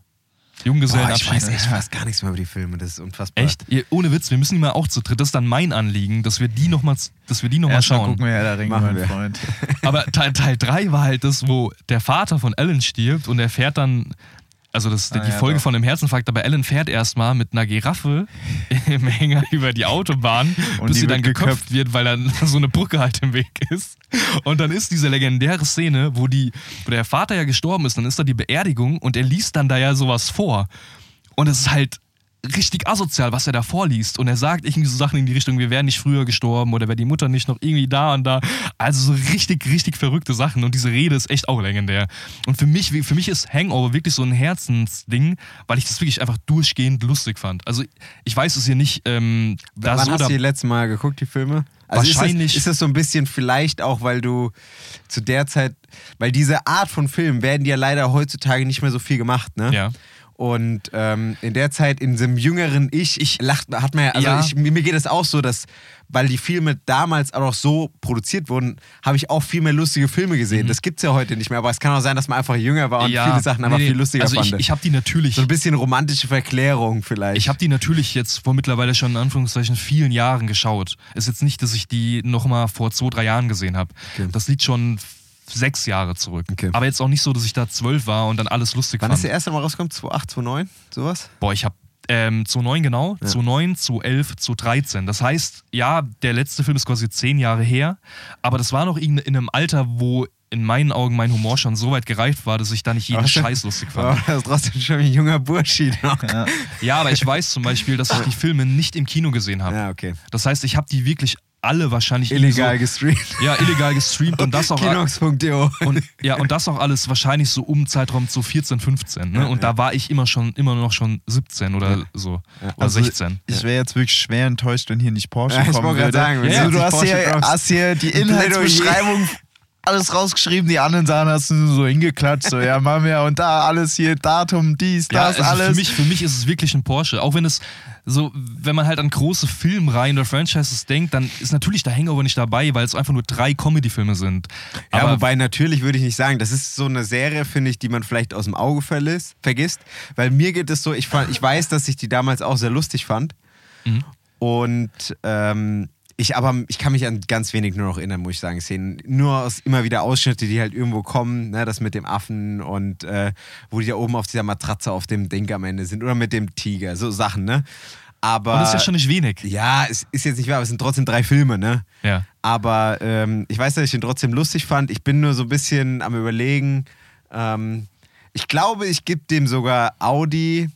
Boah, ich Junggesellenabschied. weiß echt fast gar nichts mehr über die Filme. Das ist unfassbar. Echt? Ihr, ohne Witz, wir müssen die mal auch zu dritt. Das ist dann mein Anliegen, dass wir die nochmal dass wir die noch mal Erstmal schauen. gucken wir ja der Ring, mein wir. Freund. *laughs* Aber Teil, Teil 3 war halt das, wo der Vater von Alan stirbt und er fährt dann, also das ist Ah, die ja, Folge doch. von dem Herzinfarkt, aber Alan fährt erstmal mit einer Giraffe im Hänger *laughs* über die Autobahn, Und bis sie dann geköpft geköpft. wird, weil dann *laughs* so eine Brücke halt im Weg ist. Und dann ist diese legendäre Szene, wo, die, wo der Vater ja gestorben ist, dann ist da die Beerdigung und er liest dann da ja sowas vor. Und es ist halt richtig asozial, was er da vorliest. Und er sagt irgendwie so Sachen in die Richtung, wir wären nicht früher gestorben oder wäre die Mutter nicht noch irgendwie da und da. Also so richtig, richtig verrückte Sachen. Und diese Rede ist echt auch legendär. Und für mich, für mich ist Hangover wirklich so ein Herzensding, weil ich das wirklich einfach durchgehend lustig fand. Also ich weiß es hier nicht, ähm, Wann so hast du die letzte Mal geguckt, die Filme? Also Wahrscheinlich- Ist das, ist das so ein bisschen vielleicht auch, weil du zu der Zeit, weil diese Art von Filmen werden ja leider heutzutage nicht mehr so viel gemacht, ne? Ja. Und ähm, in der Zeit, in diesem jüngeren Ich, ich lacht, hat man ja, also Ja. Ich, mir, geht es auch so, dass, weil die Filme damals auch so produziert wurden, habe ich auch viel mehr lustige Filme gesehen. Das gibt es ja heute nicht mehr, aber es kann auch sein, dass man einfach jünger war und viele Sachen einfach nee, viel lustiger Also ich, fand. ich habe die natürlich so ein bisschen romantische Verklärung vielleicht. Ich habe die natürlich jetzt vor mittlerweile schon in Anführungszeichen vielen Jahren geschaut. Ist jetzt nicht, dass ich die nochmal vor zwei, drei Jahren gesehen habe. Okay. Das liegt schon sechs Jahre zurück. Okay. Aber jetzt auch nicht so, dass ich da zwölf war und dann alles lustig Wann fand. ist der erste Mal rausgekommen? 2008, 2009? Sowas? Boah, ich habe ähm, 2009 genau, 2009, 2011, 2013. Das heißt, ja, der letzte Film ist quasi zehn Jahre her, aber das war noch in, in einem Alter, wo in meinen Augen mein Humor schon so weit gereift war, dass ich da nicht jeden Aber- Scheiß lustig fand. Aber das ist trotzdem schon ein junger Burschi. Ja, Ja, aber ich weiß zum Beispiel, dass ich die Filme nicht im Kino gesehen habe. okay. Das heißt, ich habe die wirklich alle wahrscheinlich Illegal gestreamt. So, ja, illegal gestreamt und das auch Kinox.de. und ja und das auch alles wahrscheinlich so um Zeitraum zu 14, 15, ne? Und da war ich immer schon immer noch schon 17 oder so oder Also, 16. Ich wäre jetzt wirklich schwer enttäuscht, wenn hier nicht Porsche Ja, ich kommen wollte gerade würde. sagen, Ja, also, ja, du hast hier, hast hier die. Inhaltsbeschreibung alles rausgeschrieben, die anderen Sachen hast du so hingeklatscht, so ja, machen wir und da alles hier, Datum, dies, Ja, das, also alles. für mich für mich ist es wirklich ein Porsche, auch wenn es so wenn man halt an große Filmreihen oder Franchises denkt, dann ist natürlich der Hangover nicht dabei, weil es einfach nur drei Comedy Filme sind. Ja, Aber wobei natürlich würde ich nicht sagen, das ist so eine Serie, finde ich, die man vielleicht aus dem Auge verliss, vergisst. Weil mir geht es so, ich, fand, ich weiß, dass ich die damals auch sehr lustig fand. Mhm. Und ähm, ich aber, ich kann mich an ganz wenig nur noch erinnern, muss ich sagen, Szenen. Nur aus immer wieder Ausschnitte, die halt irgendwo kommen, ne, das mit dem Affen und äh, wo die da oben auf dieser Matratze auf dem Ding am Ende sind oder mit dem Tiger, so Sachen, ne? Aber. und das ist ja schon nicht wenig. ja, es ist jetzt nicht wahr, aber es sind trotzdem drei Filme, ne? Ja. Aber ähm, ich weiß, dass ich den trotzdem lustig fand. Ich bin nur so ein bisschen am Überlegen. Ähm, ich glaube, ich gebe dem sogar Audi,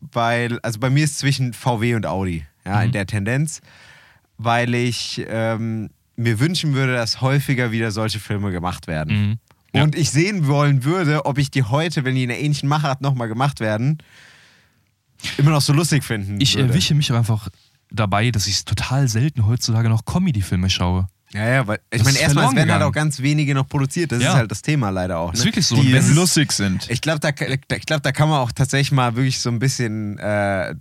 weil, also bei mir ist zwischen VW und Audi, ja, in der Tendenz, weil ich ähm, mir wünschen würde, dass häufiger wieder solche Filme gemacht werden. Mhm. Ja. Und ich sehen wollen würde, ob ich die heute, wenn die in einer ähnlichen Machart nochmal gemacht werden, immer noch so lustig finden Ich würde. erwische mich einfach dabei, dass ich total selten heutzutage noch Comedy-Filme schaue. Ja, ja, weil ich Das meine, ist erstmal, werden halt auch ganz wenige noch produziert. Das Ja. ist halt das Thema leider auch. Ist Ne? wirklich so. Die wenn lustig sind. Ich glaube, da, ich glaub, da kann man auch tatsächlich mal wirklich so ein bisschen äh,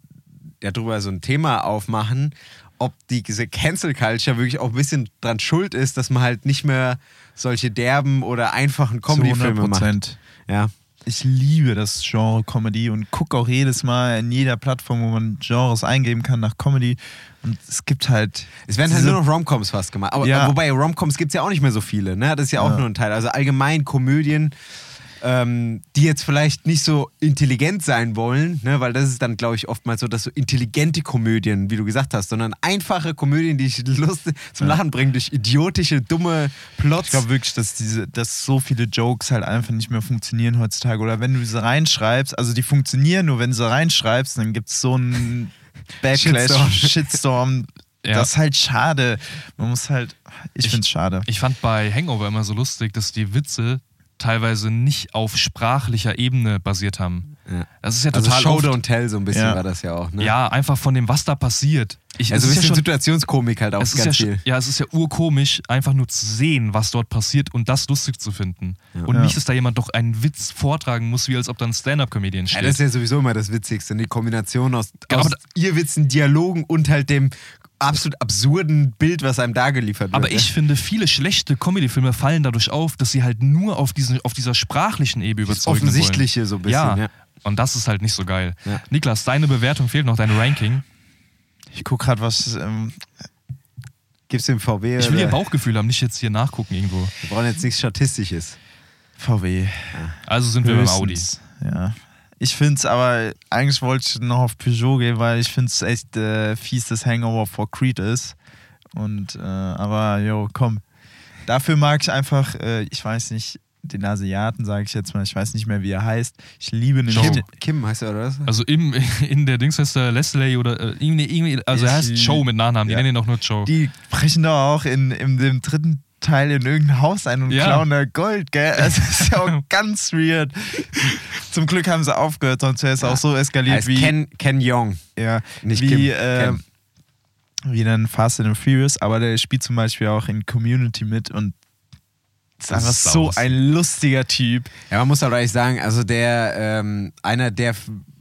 ja, drüber so ein Thema aufmachen, ob die, diese Cancel Culture wirklich auch ein bisschen dran schuld ist, dass man halt nicht mehr solche derben oder einfachen Comedy-Filme macht. 100%. Ja. Ich liebe das Genre Comedy und gucke auch jedes Mal in jeder Plattform, wo man Genres eingeben kann nach Comedy. Und es gibt halt. Es werden halt nur noch Romcoms fast gemacht. Aber Ja. wobei Romcoms gibt es ja auch nicht mehr so viele. Ne? Das ist ja auch Ja. nur ein Teil. Also allgemein Komödien, ähm, die jetzt vielleicht nicht so intelligent sein wollen, ne? weil das ist dann, glaube ich, oftmals so, dass so intelligente Komödien, wie du gesagt hast, sondern einfache Komödien, die dich Lust zum Lachen bringen durch idiotische, dumme Plots. Ich glaube wirklich, dass diese, dass so viele Jokes halt einfach nicht mehr funktionieren heutzutage. Oder wenn du sie reinschreibst, also die funktionieren, nur wenn du sie reinschreibst, dann gibt es so einen *laughs* Backlash, Shitstorm. Shitstorm. Ja. Das ist halt schade. Man muss halt, ich, Ich- finde es schade. Ich fand bei Hangover immer so lustig, dass die Witze teilweise nicht auf sprachlicher Ebene basiert haben. Ja. Das ist ja also total Show oft, Don't Tell, so ein bisschen Ja. war das ja auch. Ne? Ja, einfach von dem, was da passiert. Ich, Also ein ist ja bisschen schon, Situationskomik halt auch ja, ganz schon- viel. ja, es ist ja urkomisch, einfach nur zu sehen, was dort passiert und das lustig zu finden. Und Ja. nicht, dass da jemand doch einen Witz vortragen muss, wie als ob da ein Stand-Up-Comedian Ja, steht. das ist ja sowieso immer das Witzigste, die Kombination aus, Ja, aus Irrwitzen, Dialogen und halt dem absolut absurden Bild, was einem da geliefert wird. Aber ne? ich finde, viele schlechte Comedy-Filme fallen dadurch auf, dass sie halt nur auf, diesen, auf dieser sprachlichen Ebene Das überzeugen Offensichtliche so ein bisschen, ja. ja. Und das ist halt nicht so geil. Ja. Niklas, deine Bewertung fehlt noch, dein Ranking. Ich gucke gerade, was. Ähm, Gib's dem VW Ich will oder? ihr Bauchgefühl haben, nicht jetzt hier nachgucken irgendwo. Wir brauchen jetzt nichts Statistisches. VW. Also sind wir beim Audi. Höchstens. Ja. Ich finde es aber, eigentlich wollte ich noch auf Peugeot gehen, weil ich finde es echt äh, fies, dass Hangover vor Creed ist. Und, äh, aber, jo, komm. Dafür mag ich einfach, äh, ich weiß nicht, den Asiaten, sage ich jetzt mal, ich weiß nicht mehr, wie er heißt. Ich liebe den Joe. Kim. Kim heißt er, oder was? Also im, *laughs* in der Dings heißt er Leslie oder äh, irgendwie, irgendwie, also er heißt Ich- Joe mit Nachnamen, die ja. nennen ihn auch nur Joe. Die brechen doch auch in, in dem dritten Teil in irgendein Haus ein und Ja. klauen da Gold, gell? Das *laughs* ist ja auch ganz weird. Zum Glück haben sie aufgehört, sonst wäre es auch so eskaliert heißt wie. Ken, Ken Yong. Ja, Nicht wie, Kim, äh, Ken. wie dann Fast and Furious, aber der spielt zum Beispiel auch in Community mit und ist Das einfach ist so saulustig. ein lustiger Typ. Ja, man muss aber ehrlich sagen, also der, ähm, einer der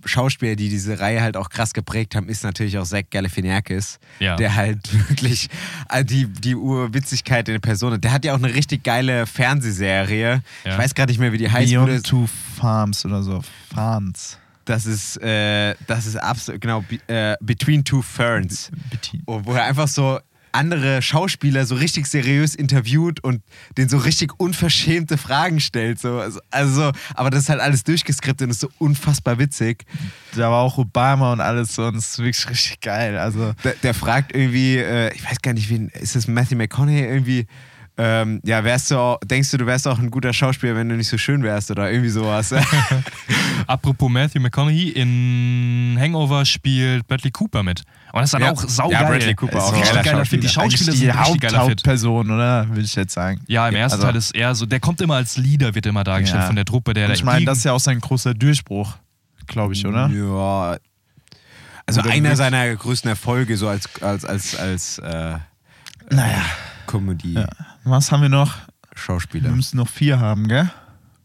Schauspieler, die diese Reihe halt auch krass geprägt haben, ist natürlich auch Zach Galifianakis, Ja. der halt *laughs* wirklich äh, die, die Urwitzigkeit in der Person hat. Der hat ja auch eine richtig geile Fernsehserie. Ja. Ich weiß gerade nicht mehr, wie die heißt. Beyond das- Two Farms oder so. Farms. Das ist, äh, das ist absolut, genau, be, äh, Between Two Ferns. Oh, Wo er einfach so andere Schauspieler so richtig seriös interviewt und denen so richtig unverschämte Fragen stellt. So. Also, also, aber das ist halt alles durchgeskriptet und ist so unfassbar witzig. Da war auch Obama und alles so und das ist wirklich richtig geil. Also, Der, der fragt irgendwie, äh, ich weiß gar nicht, wen, ist das Matthew McConaughey irgendwie? Ähm, ja, wärst du auch, denkst du, du wärst auch ein guter Schauspieler, wenn du nicht so schön wärst oder irgendwie sowas? *laughs* Apropos Matthew McConaughey, in Hangover spielt Bradley Cooper mit. Und das ist dann Ja. auch saugeil. Ja, Bradley Cooper auch Richtig geiler Fit. Die Schauspieler die sind richtig Haupt geiler. Hauptperson, oder? Würde ich jetzt sagen. Ja, im ersten Also- Teil ist er so, der kommt immer als Leader, wird immer dargestellt Ja. von der Truppe, der da ich meine, das ist ja auch sein großer Durchbruch, glaube ich, oder? Ja. Also Oder einer wirklich- seiner größten Erfolge, so als, als, als, als äh, Naja. Comedy. Ja. Was haben wir noch? Wir Schauspieler. müssen noch vier haben, gell?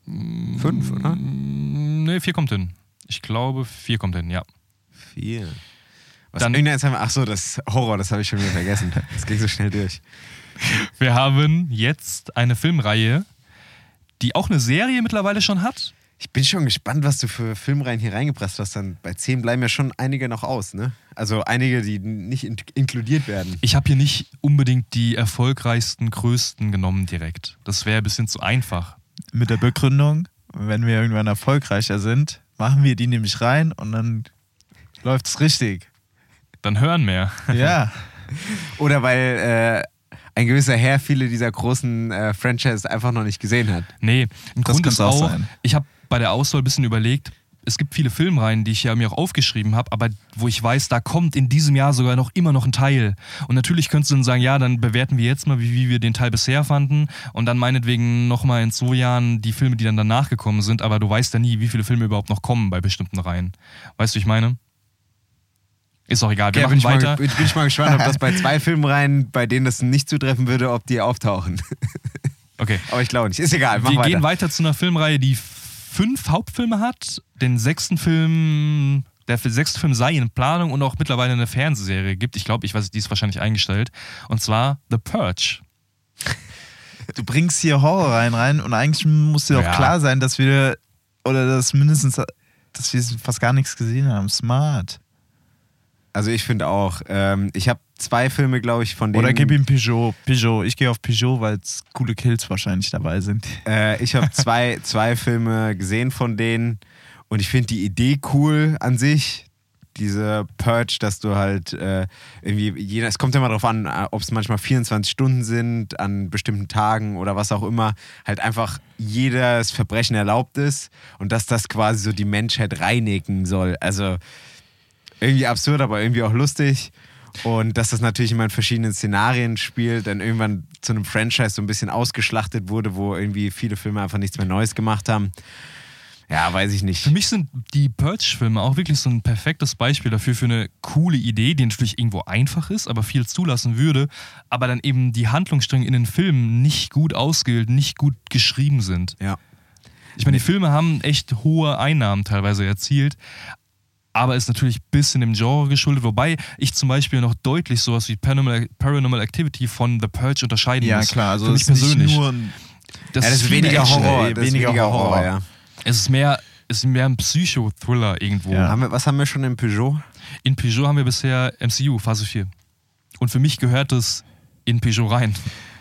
Fünf, oder? Mm, Nee, vier kommt hin. Ich glaube, vier kommt hin, ja. Vier. Was Dann- haben wir, ach so, das Horror, das habe ich schon wieder vergessen. Das ging so schnell durch. Wir haben jetzt eine Filmreihe, die auch eine Serie mittlerweile schon hat. Ich bin schon gespannt, was du für Filmreihen hier reingepresst hast. Dann bei zehn bleiben ja schon einige noch aus, ne? Also einige, die nicht in inkludiert werden. Ich habe hier nicht unbedingt die erfolgreichsten, größten genommen direkt. Das wäre ein bisschen zu einfach. Mit der Begründung, wenn wir irgendwann erfolgreicher sind, machen wir die nämlich rein und dann läuft's richtig. Dann hören mehr. Ja. *laughs* Oder weil äh, ein gewisser Herr viele dieser großen äh, Franchises einfach noch nicht gesehen hat. Nee, im Das Grund ist könnte auch auch, sein. ich habe bei der Auswahl ein bisschen überlegt, es gibt viele Filmreihen, die ich ja mir auch aufgeschrieben habe, aber wo ich weiß, da kommt in diesem Jahr sogar noch immer noch ein Teil. Und natürlich könntest du dann sagen, ja, dann bewerten wir jetzt mal, wie, wie wir den Teil bisher fanden und dann meinetwegen nochmal in zwei Jahren die Filme, die dann danach gekommen sind, aber du weißt ja nie, wie viele Filme überhaupt noch kommen bei bestimmten Reihen. Weißt du, wie ich meine? Ist auch egal, wir Ja, bin, machen ich weiter. mal, bin, bin ich mal gespannt, ob das bei zwei *laughs* Filmreihen, bei denen das nicht zutreffen würde, ob die auftauchen. Okay. *laughs* Aber ich glaube nicht. Ist egal, mach wir weiter. gehen weiter zu einer Filmreihe, die fünf Hauptfilme hat. Den sechsten Film, der sechste Film sei in Planung und auch mittlerweile eine Fernsehserie gibt. Ich glaube, ich weiß, die ist wahrscheinlich eingestellt. Und zwar The Purge. Du bringst hier Horror rein rein und eigentlich muss dir doch Ja. klar sein, dass wir, oder dass mindestens, dass wir fast gar nichts gesehen haben. Smart. Also ich finde auch, ähm, ich habe zwei Filme, glaube ich, von denen. Oder gib ihm Peugeot. Peugeot. Ich gehe auf Peugeot, weil es coole Kills wahrscheinlich dabei sind. Äh, ich habe zwei, *laughs* zwei Filme gesehen von denen und ich finde die Idee cool an sich. Diese Purge, dass du halt äh, irgendwie, jeder, es kommt ja immer darauf an, äh, ob es manchmal 24 Stunden sind, an bestimmten Tagen oder was auch immer, halt einfach jedes Verbrechen erlaubt ist und dass das quasi so die Menschheit reinigen soll. Also irgendwie absurd, aber irgendwie auch lustig. Und dass das natürlich immer in verschiedenen Szenarien spielt, dann irgendwann zu einem Franchise so ein bisschen ausgeschlachtet wurde, wo irgendwie viele Filme einfach nichts mehr Neues gemacht haben. Ja, weiß ich nicht. Für mich sind die Purge-Filme auch wirklich so ein perfektes Beispiel dafür, für eine coole Idee, die natürlich irgendwo einfach ist, aber viel zulassen würde, aber dann eben die Handlungsstränge in den Filmen nicht gut ausgebildet, nicht gut geschrieben sind. Ja. Ich meine, die Filme haben echt hohe Einnahmen teilweise erzielt, aber ist natürlich ein bisschen dem Genre geschuldet, wobei ich zum Beispiel noch deutlich sowas wie Paranormal, Paranormal Activity von The Purge unterscheiden Ja, muss. klar. Also Für mich es ist persönlich. nicht nur ein das ja, das ist weniger Action. Horror. Das ist weniger weniger Horror. Horror, ja. Es ist mehr, es ist mehr ein Psycho-Thriller irgendwo. Ja. Haben wir, was haben wir schon im Peugeot? In Peugeot haben wir bisher MCU, Phase 4. Und für mich gehört es in Peugeot rein.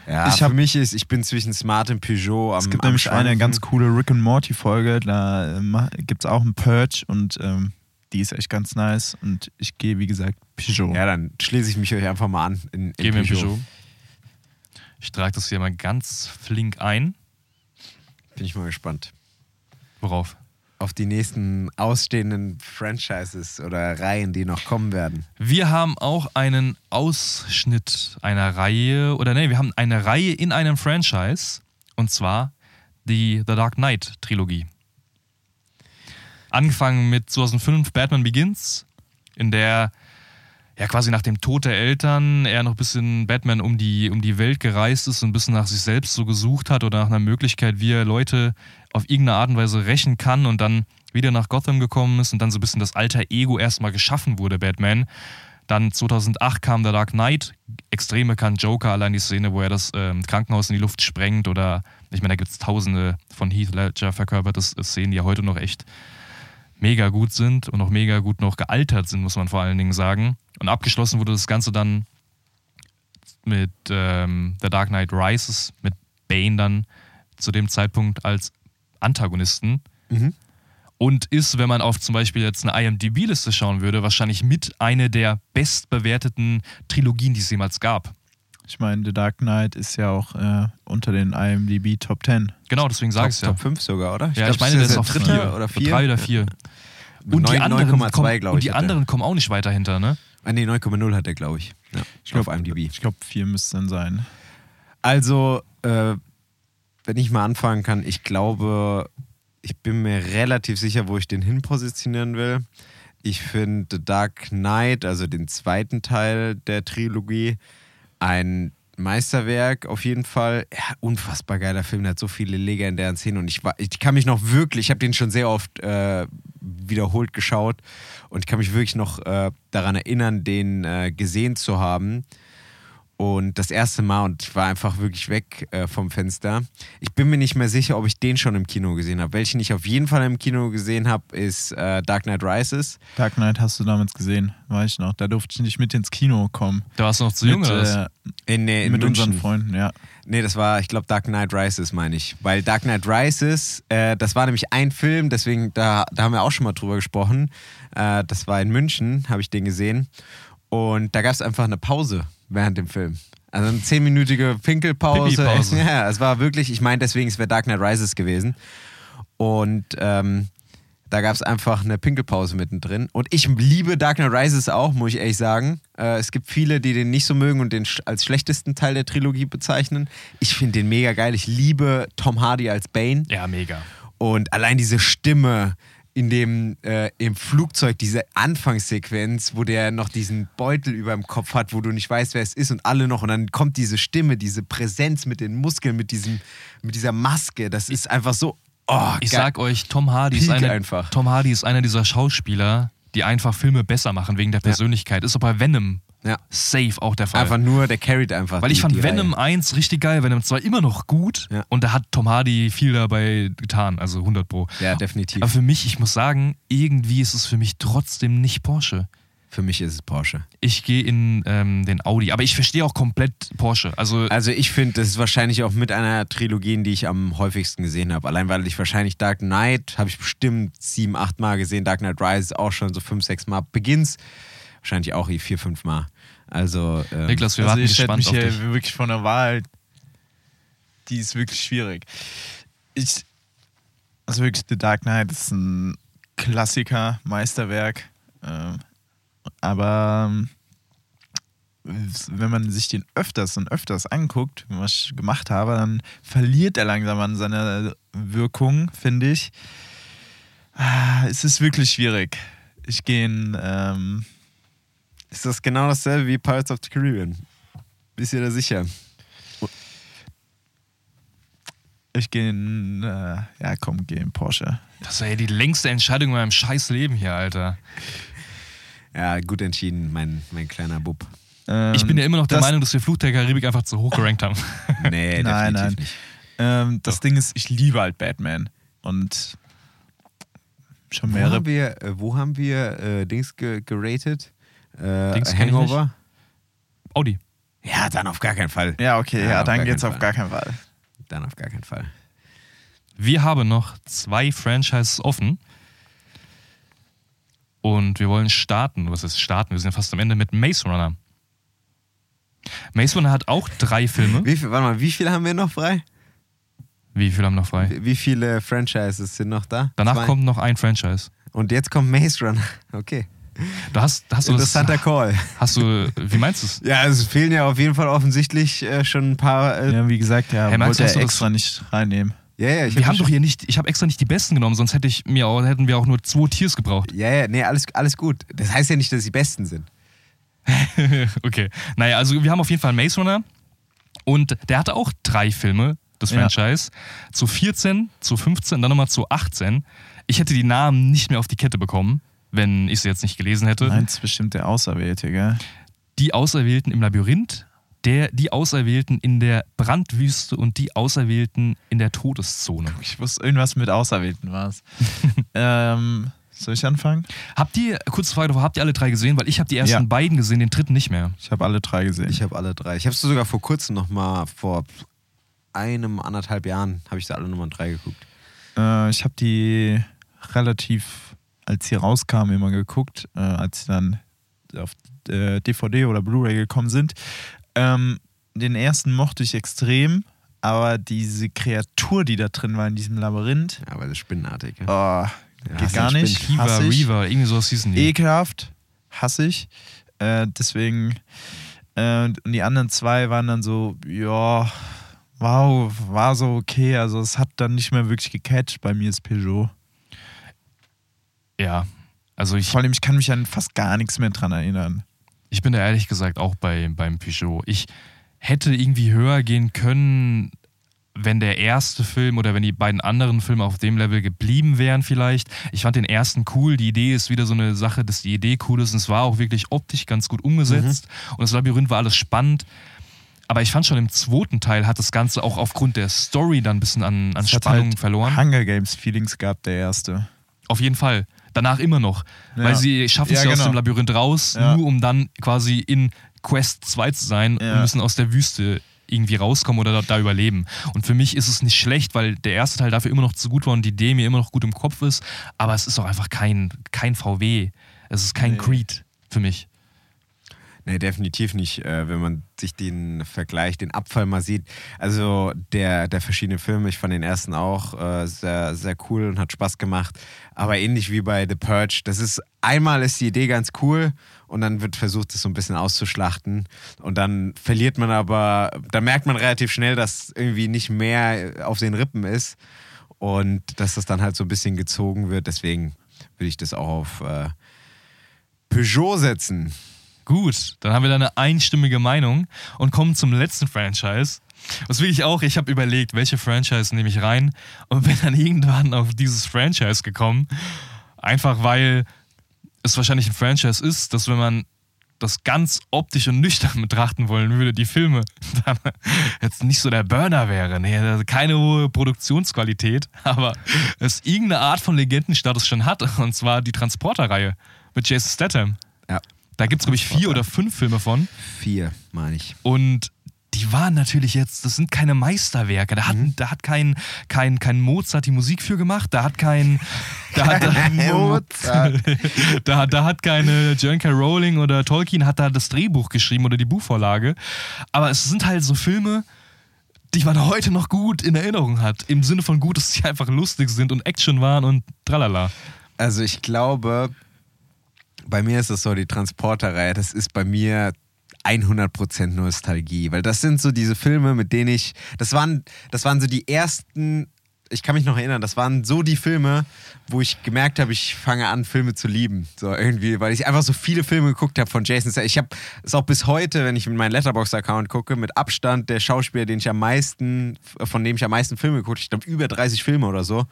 Ja, Ich für hab- mich ist, ich bin zwischen Smart und Peugeot am Es gibt am nämlich eine Schwanken. ganz coole Rick and Morty Folge, da äh, gibt es auch einen Purge und ähm, die ist echt ganz nice und ich gehe, wie gesagt, Peugeot. Ja, dann schließe ich mich euch einfach mal an. In, in Gehen wir. Peugeot. Ich trage das hier mal ganz flink ein. Bin ich mal gespannt. Worauf? Auf die nächsten ausstehenden Franchises oder Reihen, die noch kommen werden. Wir haben auch einen Ausschnitt einer Reihe, oder nee, wir haben eine Reihe in einem Franchise. Und zwar die The Dark Knight Trilogie. Angefangen mit 2005 Batman Begins, in der ja quasi nach dem Tod der Eltern er noch ein bisschen Batman um die, um die Welt gereist ist und ein bisschen nach sich selbst so gesucht hat oder nach einer Möglichkeit, wie er Leute auf irgendeine Art und Weise rächen kann und dann wieder nach Gotham gekommen ist und dann so ein bisschen das alter Ego erstmal geschaffen wurde, Batman. Dann 2008 kam The Dark Knight, extrem bekannt, Joker, allein die Szene, wo er das ähm, Krankenhaus in die Luft sprengt oder, ich meine, da gibt es tausende von Heath Ledger verkörperte Szenen, die ja heute noch echt mega gut sind und auch mega gut noch gealtert sind, muss man vor allen Dingen sagen. Und abgeschlossen wurde das Ganze dann mit ähm, The Dark Knight Rises, mit Bane dann zu dem Zeitpunkt als Antagonisten. Mhm. Und ist, wenn man auf zum Beispiel jetzt eine IMDb-Liste schauen würde, wahrscheinlich mit einer der bestbewerteten Trilogien, die es jemals gab. Ich meine, The Dark Knight ist ja auch äh, unter den IMDb Top 10. Genau, deswegen sage Top, ich es ja. Top 5 sogar, oder? ja, glaub, ich meine, der das ist auf dritte vier oder vier. Drei oder vier. Und die Neun- anderen, 9,2, kommen, glaub und ich, die er. anderen kommen auch nicht weiter hinter, ne? Ah, nee, 9,0 hat er, glaube ich. Ja, Ich glaube, auf IMDb. Ich glaube, 4 müsste dann sein. Also, äh, wenn ich mal anfangen kann, ich glaube, ich bin mir relativ sicher, wo ich den hin positionieren will. Ich finde The Dark Knight, also den zweiten Teil der Trilogie, ein Meisterwerk auf jeden Fall. Ja, unfassbar geiler Film, der hat so viele legendären Szenen und ich, war, ich kann mich noch wirklich, ich habe den schon sehr oft äh, wiederholt geschaut und ich kann mich wirklich noch äh, daran erinnern, den äh, gesehen zu haben. Und das erste Mal und ich war einfach wirklich weg äh, vom Fenster. Ich bin mir nicht mehr sicher, ob ich den schon im Kino gesehen habe. Welchen ich auf jeden Fall im Kino gesehen habe, ist äh, Dark Knight Rises. Dark Knight hast du damals gesehen, weiß ich noch. Da durfte ich nicht mit ins Kino kommen. Da warst du noch zu jung, mit, oder äh, In, nee, in mit München. unseren Freunden, ja. Nee, das war, ich glaube, Dark Knight Rises, meine ich. Weil Dark Knight Rises, äh, das war nämlich ein Film, deswegen, da, da haben wir auch schon mal drüber gesprochen. Äh, das war in München, habe ich den gesehen. Und da gab es einfach eine Pause während dem Film. Also eine zehnminütige Pinkelpause. Pipi-Pause. *laughs* Ja, es war wirklich, ich meine, deswegen, es wäre Dark Knight Rises gewesen. Und ähm, Da gab es einfach eine Pinkelpause mittendrin. Und ich liebe Dark Knight Rises auch, muss ich ehrlich sagen. Äh, es gibt viele, die den nicht so mögen und den als schlechtesten Teil der Trilogie bezeichnen. Ich finde den mega geil. Ich liebe Tom Hardy als Bane. Ja, mega. Und allein diese Stimme in dem äh, im Flugzeug, diese Anfangssequenz, wo der noch diesen Beutel über dem Kopf hat, wo du nicht weißt, wer es ist und alle noch. Und dann kommt diese Stimme, diese Präsenz mit den Muskeln, mit, diesem, mit dieser Maske. Das ist einfach so. Oh, Ich geil. sag euch, Tom Hardy, ist Peak einer, einfach. Tom Hardy ist einer dieser Schauspieler, die einfach Filme besser machen wegen der Persönlichkeit. Ist auch bei Venom Ja. safe auch der Fall. Einfach nur, der carried einfach. Weil die, ich fand Venom Reihe. 1 richtig geil, Venom 2 immer noch gut Ja. und da hat Tom Hardy viel dabei getan, also 100 Pro. Ja, definitiv. Aber für mich, ich muss sagen, irgendwie ist es für mich trotzdem nicht Porsche. Für mich ist es Porsche. Ich gehe in ähm, den Audi, aber ich verstehe auch komplett Porsche. Also Also ich finde, das ist wahrscheinlich auch mit einer Trilogie, die ich am häufigsten gesehen habe. Allein weil ich wahrscheinlich Dark Knight habe ich bestimmt sieben, acht Mal gesehen. Dark Knight Rises auch schon so fünf, sechs Mal. Begins wahrscheinlich auch vier, fünf Mal. Also ähm, Niklas, wir also warten ich gespannt mich auf hier dich. wirklich vor einer Wahl, die ist wirklich schwierig. Ich, also wirklich, The Dark Knight ist ein Klassiker, Meisterwerk. Ähm, aber ähm, wenn man sich den öfters und öfters anguckt, was ich gemacht habe, dann verliert er langsam an seiner Wirkung, finde ich. Ah, Es ist wirklich schwierig. Ich gehe in. Ähm, ist das genau dasselbe wie Pirates of the Caribbean. Bist du da sicher? Ich gehe in, äh, ja komm, gehe in Porsche. das war ja die längste Entscheidung in meinem scheiß Leben hier, Alter. Ja, gut entschieden, mein, mein kleiner Bub. Ähm, Ich bin ja immer noch der das, Meinung, dass wir Fluch der Karibik einfach zu hoch gerankt haben. *laughs* Nee, Nein, definitiv nein. nicht. Ähm, das Ding ist, ich liebe halt Batman. Und schon Wo mehrere. haben wir, äh, wo haben wir äh, Dings ge geratet? Äh, Dings Hangover? Audi. Ja, dann auf gar keinen Fall. Ja, okay, Ja, ja, dann geht's auf gar keinen Fall. Dann auf gar keinen Fall. Wir haben noch zwei Franchises offen. Und wir wollen starten. Was ist starten? Wir sind ja fast am Ende mit Maze Runner. Maze Runner hat auch drei Filme. Wie viel, warte mal, wie viele haben wir noch frei? Wie viele haben noch frei? Wie viele Franchises sind noch da? Danach Zwei? kommt noch ein Franchise. Und jetzt kommt Maze Runner. *laughs* Okay. Du hast, hast du das, Interessanter Call. Hast du, wie meinst du es? Ja, es fehlen ja auf jeden Fall offensichtlich äh, schon ein paar. Äh, ja, wie gesagt, ja, Hey, Max, wollte er das- extra nicht reinnehmen. Ja, ich Wir hab haben doch hier nicht, ich habe extra nicht die besten genommen, sonst hätte ich mir auch, hätten wir auch nur zwei Tiers gebraucht. Ja, ja, nee, alles, alles gut. Das heißt ja nicht, dass sie besten sind. *laughs* okay. Naja, also wir haben auf jeden Fall Maze Runner und der hatte auch drei Filme, das Ja. Franchise. Zu 14, zu 15, dann nochmal zu 18. Ich hätte die Namen nicht mehr auf die Kette bekommen, wenn ich sie jetzt nicht gelesen hätte. Meins bestimmt der Auserwählte, gell? Die Auserwählten im Labyrinth, der, die Auserwählten in der Brandwüste und die Auserwählten in der Todeszone. Ich wusste, irgendwas mit Auserwählten war es. *laughs* ähm, soll ich anfangen? Habt ihr, kurze Frage habt ihr alle drei gesehen? Weil ich habe die ersten Ja. beiden gesehen, den dritten nicht mehr. Ich habe alle drei gesehen. Ich habe alle drei. Ich habe sie sogar vor kurzem noch mal, vor einem, anderthalb Jahren, habe ich sie alle Nummer drei geguckt. Äh, ich habe die relativ, als sie rauskamen, immer geguckt, äh, als sie dann auf äh, DVD oder Blu-ray gekommen sind. Ähm, den ersten mochte ich extrem, aber diese Kreatur, die da drin war in diesem Labyrinth, Ja, weil das spinnenartig. Ja. oh, Ja, geht gar nicht. Kiva, Hass ich. Reaver, irgendwie sowas hießen die. Ekelhaft, hasse ich. Äh, deswegen, äh, und die anderen zwei waren dann so, ja, wow, war so okay. Also es hat dann nicht mehr wirklich gecatcht bei mir, ist Peugeot. Ja. Also ich, Vor allem, ich kann mich an fast gar nichts mehr dran erinnern. Ich bin da ehrlich gesagt auch bei, beim Peugeot. Ich hätte irgendwie höher gehen können, wenn der erste Film oder wenn die beiden anderen Filme auf dem Level geblieben wären vielleicht. Ich fand den ersten cool. Die Idee ist wieder so eine Sache, dass die Idee cool ist und es war auch wirklich optisch ganz gut umgesetzt. Und das Labyrinth war alles spannend. Aber ich fand schon im zweiten Teil hat das Ganze auch aufgrund der Story dann ein bisschen an, an Spannung halt verloren. Hunger Games Feelings gehabt, der erste. Auf jeden Fall. Danach immer noch. Ja. Weil sie schaffen es Ja, ja aus genau. dem Labyrinth raus, nur um dann quasi in Quest 2 zu sein und müssen aus der Wüste irgendwie rauskommen oder da, da überleben. Und für mich ist es nicht schlecht, weil der erste Teil dafür immer noch zu gut war und die Idee mir immer noch gut im Kopf ist. Aber es ist auch einfach kein, kein VW. Es ist kein Nee. Creed für mich. Nee, definitiv nicht. Äh, wenn man sich den Vergleich, den Abfall mal sieht. Also der, der verschiedenen Filme, ich fand den ersten auch äh, sehr, sehr cool und hat Spaß gemacht. Aber ähnlich wie bei The Purge, das ist einmal ist die Idee ganz cool und dann wird versucht, das so ein bisschen auszuschlachten. Und dann verliert man aber, da merkt man relativ schnell, dass irgendwie nicht mehr auf den Rippen ist und dass das dann halt so ein bisschen gezogen wird. Deswegen würde ich das auch auf äh, Peugeot setzen. Gut, dann haben wir da eine einstimmige Meinung und kommen zum letzten Franchise. Was will ich auch, ich habe überlegt, welche Franchise nehme ich rein und bin dann irgendwann auf dieses Franchise gekommen. Einfach weil es wahrscheinlich ein Franchise ist, dass wenn man das ganz optisch und nüchtern *laughs* betrachten wollen würde, die Filme, *laughs* dann jetzt nicht so der Burner wäre. Nee, keine hohe Produktionsqualität, *laughs* aber es irgendeine Art von Legendenstatus schon hat, und zwar die Transporter-Reihe mit Jason Statham. Ja. Da gibt es, glaube ich, vier oder fünf Filme von. Vier, meine ich. Und die waren natürlich jetzt, das sind keine Meisterwerke. Da hat, Mhm. da hat kein, kein, kein Mozart die Musik für gemacht, da hat kein. Da hat, *laughs* Mozart. *laughs* da, hat- da hat keine J.K. Rowling oder Tolkien hat da das Drehbuch geschrieben oder die Buchvorlage. Aber es sind halt so Filme, die man heute noch gut in Erinnerung hat. Im Sinne von gut, dass sie *laughs* einfach lustig sind und Action waren und tralala. Also ich glaube, bei mir ist es so, die Transporterreihe, das ist bei mir 100% Nostalgie, weil das sind so diese Filme, mit denen ich, das waren, das waren so die ersten, ich kann mich noch erinnern, das waren so die Filme, wo ich gemerkt habe, ich fange an, Filme zu lieben, so irgendwie, weil ich einfach so viele Filme geguckt habe von Jason. Ich habe es auch bis heute, wenn ich in meinen Letterboxd-Account gucke, mit Abstand der Schauspieler, den ich am meisten, von dem ich am meisten Filme geguckt habe, ich glaube über 30 Filme oder so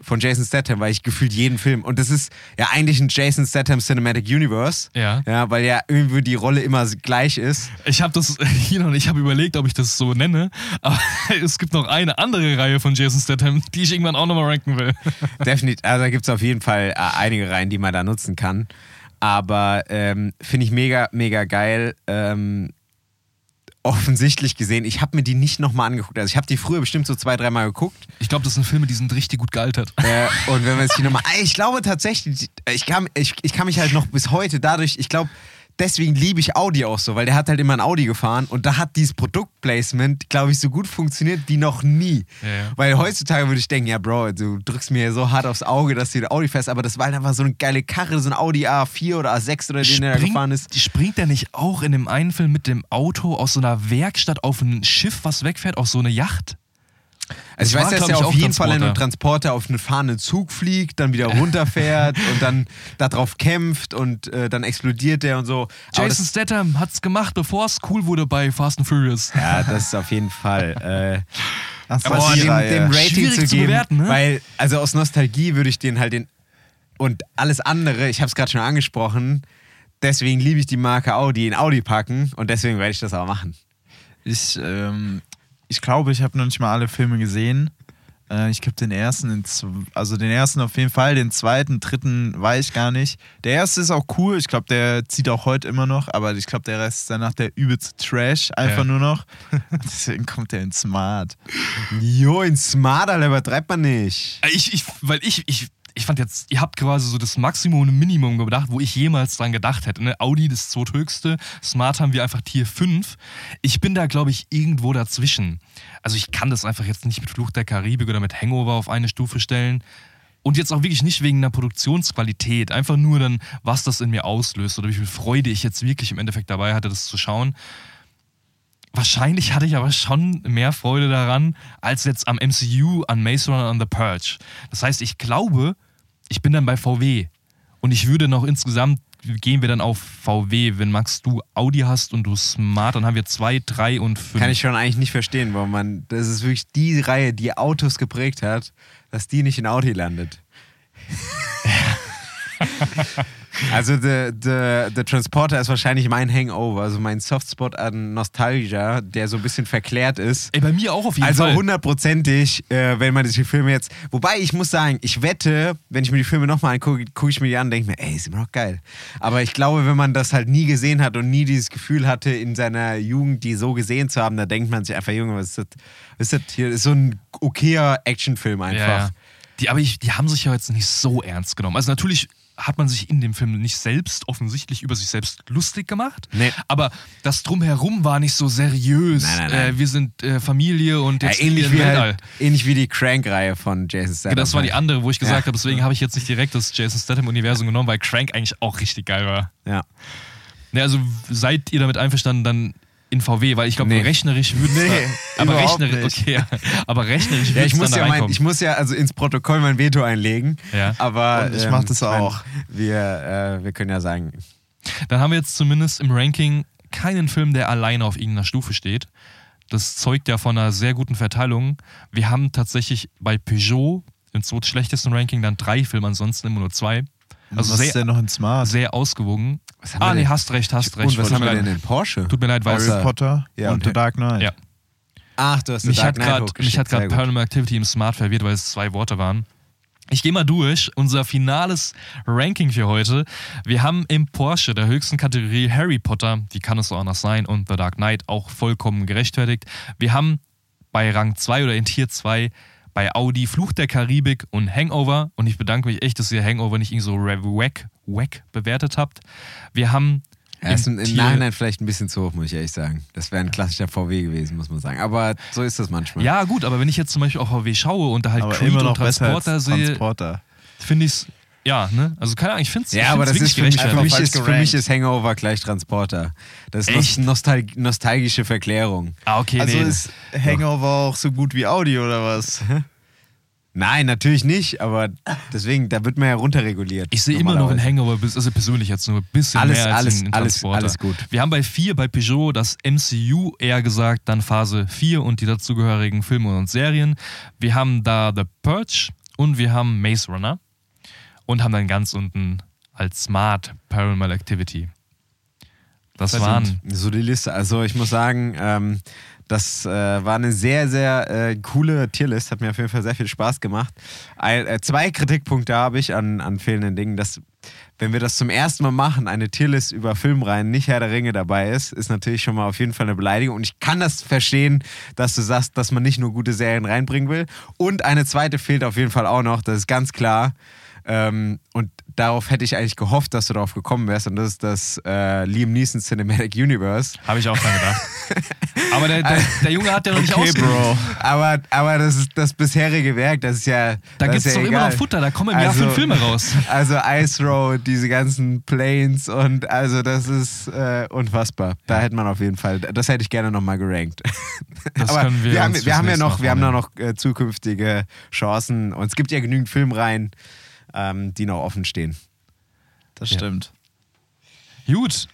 von Jason Statham, weil ich gefühlt jeden Film und das ist ja eigentlich ein Jason Statham Cinematic Universe. Ja. Ja, weil ja irgendwie die Rolle immer gleich ist. Ich habe das *laughs* hier noch nicht, ich habe überlegt, ob ich das so nenne, aber *laughs* es gibt noch eine andere Reihe von Jason Statham, die ich irgendwann auch nochmal ranken will. *laughs* Definitiv, also da gibt es auf jeden Fall äh, einige Reihen, die man da nutzen kann. Aber ähm, finde ich mega, mega geil. Ähm, offensichtlich gesehen, ich habe mir die nicht nochmal angeguckt. Also ich habe die früher bestimmt so zwei, dreimal geguckt. Ich glaube, das sind Filme, die sind richtig gut gealtert. Äh, und wenn man sich die nochmal. Ich glaube tatsächlich, ich kann, ich, ich kann mich halt noch bis heute dadurch, ich glaube, deswegen liebe ich Audi auch so, weil der hat halt immer ein Audi gefahren und da hat dieses Produktplacement, glaube ich, so gut funktioniert wie noch nie. Ja, ja. Weil heutzutage würde ich denken, ja, Bro, du drückst mir so hart aufs Auge, dass du den Audi fährst, aber das war halt einfach so eine geile Karre, so ein Audi A4 oder A6 oder den der da gefahren ist. die springt der nicht auch in dem einen Film mit dem Auto aus so einer Werkstatt auf ein Schiff, was wegfährt, auf so eine Yacht? Also ich Das weiß, war, dass er auf jeden Fall in einem Transporter. Auf einen fahrenden Zug fliegt, dann wieder runterfährt *laughs* und dann darauf kämpft und äh, dann explodiert der und so. Jason das, Statham hat's gemacht, bevor es cool wurde bei Fast and Furious. ja, das ist auf jeden Fall. Äh, Ach, so, aber dem, dem Rating Schwierig zu zu geben, bewerten, ne? weil also aus Nostalgie würde ich den halt den und alles andere, ich habe es gerade schon angesprochen, deswegen liebe ich die Marke Audi in Audi packen und deswegen werde ich das auch machen. Ich, ähm, ich glaube, ich habe noch nicht mal alle Filme gesehen. Äh, ich glaube, den ersten, den also den ersten auf jeden Fall, den zweiten, dritten weiß ich gar nicht. Der erste ist auch cool, ich glaube, der zieht auch heute immer noch, aber ich glaube, der Rest ist danach der übelste Trash, einfach Ja. nur noch. *laughs* Deswegen kommt der in Smart. Jo, in Smart, Alter, übertreibt man nicht. Ich, ich, weil ich, ich, ich fand jetzt, ihr habt quasi so das Maximum und Minimum gedacht, wo ich jemals dran gedacht hätte. Ne? Audi das zweithöchste, Smart haben wir einfach Tier 5. Ich bin da, glaube ich, irgendwo dazwischen. Also ich kann das einfach jetzt nicht mit Fluch der Karibik oder mit Hangover auf eine Stufe stellen. Und jetzt auch wirklich nicht wegen einer Produktionsqualität, einfach nur dann, was das in mir auslöst oder wie viel Freude ich jetzt wirklich im Endeffekt dabei hatte, das zu schauen. Wahrscheinlich hatte ich aber schon mehr Freude daran, als jetzt am MCU, an Maze Runner und The Purge. Das heißt, ich glaube, ich bin dann bei VW. Und ich würde noch insgesamt, gehen wir dann auf VW. Wenn Max, du Audi hast und du Smart, dann haben wir zwei, drei und fünf. Kann ich schon eigentlich nicht verstehen, warum man, das ist wirklich die Reihe, die Autos geprägt hat, dass die nicht in Audi landet. *laughs* also der the, the Transporter ist wahrscheinlich mein Hangover, also mein Softspot an Nostalgia, der so ein bisschen verklärt ist. Ey, bei mir auch auf jeden Also Fall. hundertprozentig, äh, wenn man die Filme jetzt. Wobei ich muss sagen, ich wette, wenn ich mir die Filme nochmal angucke, gucke ich mir die an und denke mir, ey, ist immer noch geil. Aber ich glaube, wenn man das halt nie gesehen hat und nie dieses Gefühl hatte, in seiner Jugend die so gesehen zu haben, da denkt man sich einfach, Junge, was ist das? Was ist das hier? ist so ein okayer Actionfilm einfach. Ja, ja. Die, aber ich, die haben sich ja jetzt nicht so ernst genommen. Also natürlich hat man sich in dem Film nicht selbst offensichtlich über sich selbst lustig gemacht. Nee. Aber das Drumherum war nicht so seriös. Nein, nein, nein. Äh, wir sind äh, Familie und Ja, jetzt ähnlich, im wie halt, ähnlich wie die Crank-Reihe von Jason Statham. das war die andere, wo ich gesagt Ja. habe, deswegen habe ich jetzt nicht direkt das Jason Statham-Universum genommen, weil Crank eigentlich auch richtig geil war. Ja. Ne, also seid ihr damit einverstanden, dann in VW, weil ich glaube, Nee. rechnerisch würde Nee, da, aber rechnerisch, nicht. okay, ja, aber rechnerisch Ja, würde ich muss dann ja, da mein, reinkommen. ich muss ja also ins Protokoll mein Veto einlegen. Ja. Aber ähm, Und ich mach das mein, auch. Wir, äh, wir können ja sagen, Dann haben wir jetzt zumindest im Ranking keinen Film, der alleine auf irgendeiner Stufe steht. Das zeugt ja von einer sehr guten Verteilung. Wir haben tatsächlich bei Peugeot im zweitschlechtesten Ranking dann drei Filme, ansonsten immer nur zwei. Also was ist sehr, denn noch in Smart? sehr ausgewogen. Was haben Ah, wir nee, hast recht, hast recht. und was haben wir denn in Porsche? Tut mir leid, weil Harry Potter Ja, und und The Dark Knight. Ja. Ach, du hast The mich Dark hat Knight grad- hochgeschickt, mich hat gerade. Paranormal Activity im Smart verwirrt, weil es zwei Worte waren. Ich gehe mal durch. Unser finales Ranking für heute. Wir haben im Porsche der höchsten Kategorie Harry Potter, wie kann es so anders sein, und The Dark Knight auch vollkommen gerechtfertigt. Wir haben bei Rang 2 oder in Tier 2 bei Audi Fluch der Karibik und Hangover. Und ich bedanke mich echt, dass ihr Hangover nicht irgendwie so wack, wack bewertet habt. Wir haben Ja, ist im Nachhinein vielleicht ein bisschen zu hoch, muss ich ehrlich sagen. Das wäre ein klassischer VW gewesen, muss man sagen. Aber so ist das manchmal. Ja, gut, aber wenn ich jetzt zum Beispiel auch VW schaue und da halt Aber Creed immer und Transporter sehe, Transporter. finde ich es, ja, ne? Also keine Ahnung, ich finde es Ja, aber das ist für mich, für, Einfach mich ist, für mich ist Hangover gleich Transporter. Das ist Echt? Nostal nostalgische Verklärung. Ah, okay, Also nee. ist Hangover auch so gut wie Audi oder was? Nein, natürlich nicht, aber deswegen, da wird man ja runterreguliert. ich sehe immer noch in. Hangover, bis- also persönlich jetzt nur ein bisschen Alles- mehr als alles- in, in alles- alles gut. Wir haben bei 4 bei Peugeot das MCU eher gesagt, dann Phase 4 und die dazugehörigen Filme und Serien. Wir haben da The Purge und wir haben Maze Runner und haben dann ganz unten als Smart Paranormal Activity. Das Verdient. waren So die Liste. Also ich muss sagen, ähm, das äh, war eine sehr, sehr äh, coole Tierlist. Hat mir auf jeden Fall sehr viel Spaß gemacht. Ein, äh, zwei Kritikpunkte habe ich an, an fehlenden Dingen. Dass, wenn wir das zum ersten Mal machen, eine Tierlist über Filmreihen, nicht Herr der Ringe dabei ist, ist natürlich schon mal auf jeden Fall eine Beleidigung. Und ich kann das verstehen, dass du sagst, dass man nicht nur gute Serien reinbringen will. Und eine zweite fehlt auf jeden Fall auch noch, das ist ganz klar. Ähm, und darauf hätte ich eigentlich gehofft, dass du darauf gekommen wärst. Und das ist das äh, Liam Neeson Cinematic Universe. Habe ich auch dran gedacht. *laughs* Aber der, der, der Junge hat ja noch nicht Okay, ausgeübt. Bro. Aber, aber das ist das bisherige Werk, das ist ja. Da gibt es ja doch immer egal. noch Futter, da kommen im Jahr Also- fünf Filme raus. *laughs* Also Ice Road, diese ganzen Planes und also das ist äh, unfassbar. Da hätte man auf jeden Fall, das hätte ich gerne nochmal gerankt. Das *laughs* Aber können wir wir, haben, wir haben ja noch, wir haben da noch äh, zukünftige Chancen und es gibt ja genügend Filmreihen, ähm, die noch offen stehen. Das Ja. stimmt. Gut.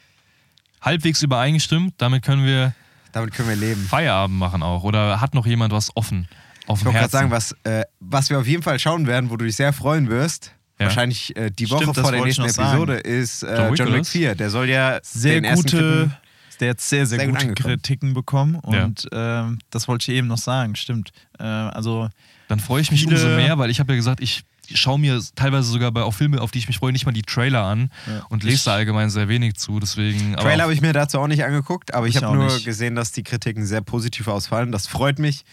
Halbwegs übereingestimmt, damit können wir Damit können wir leben. Feierabend machen auch. Oder hat noch jemand was offen auf Ich wollte gerade sagen, was, äh, was wir auf jeden Fall schauen werden, wo du dich sehr freuen wirst, Ja. wahrscheinlich äh, die Stimmt, Woche das vor der nächsten noch sagen. Episode, ist äh, John Wick, John oder Wick was? 4. Der soll ja Sehr gute, Kritiken- der hat sehr, sehr, Sehr gut gute. Kritiken bekommen Ja. und ähm, das wollte ich eben noch sagen, stimmt. Äh, also Dann freue ich mich Viele- umso mehr, weil ich habe ja gesagt, ich schaue mir teilweise sogar bei auch Filme, auf die ich mich freue, nicht mal die Trailer an Ja. und lese da allgemein sehr wenig zu. Deswegen. Trailer habe ich mir dazu auch nicht angeguckt, aber ich Ich habe nur nicht. gesehen, dass die Kritiken sehr positiv ausfallen. Das freut mich.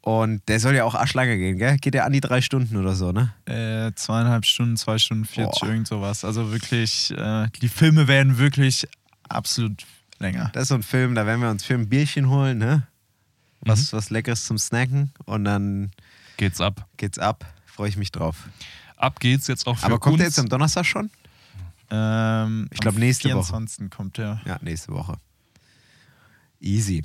Und der soll ja auch arschlange gehen, gell? Geht ja an die drei Stunden oder so, ne? äh, zweieinhalb Stunden, zwei Stunden 40, Boah. irgend sowas. Also wirklich, äh, die Filme werden wirklich absolut länger. Das ist so ein Film, da werden wir uns für ein Bierchen holen, ne? Mhm. Was, was Leckeres zum Snacken und dann geht's ab. geht's ab. Freue ich mich drauf. Ab geht's jetzt auch für Aber kommt uns. der jetzt am Donnerstag schon? Ähm, Ich glaub, am nächste Woche. 24. kommt der. Ja, nächste Woche. Easy.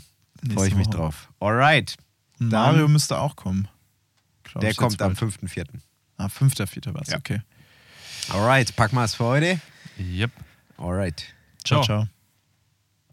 Freue ich mich Woche. drauf. Alright. Dann- Mario müsste auch kommen. Glaub Der kommt am bald. 5.4. Ah, 5.4. war es, Ja. okay. Alright, packen wir es für heute. Yep. Alright. Ciao. ciao. ciao.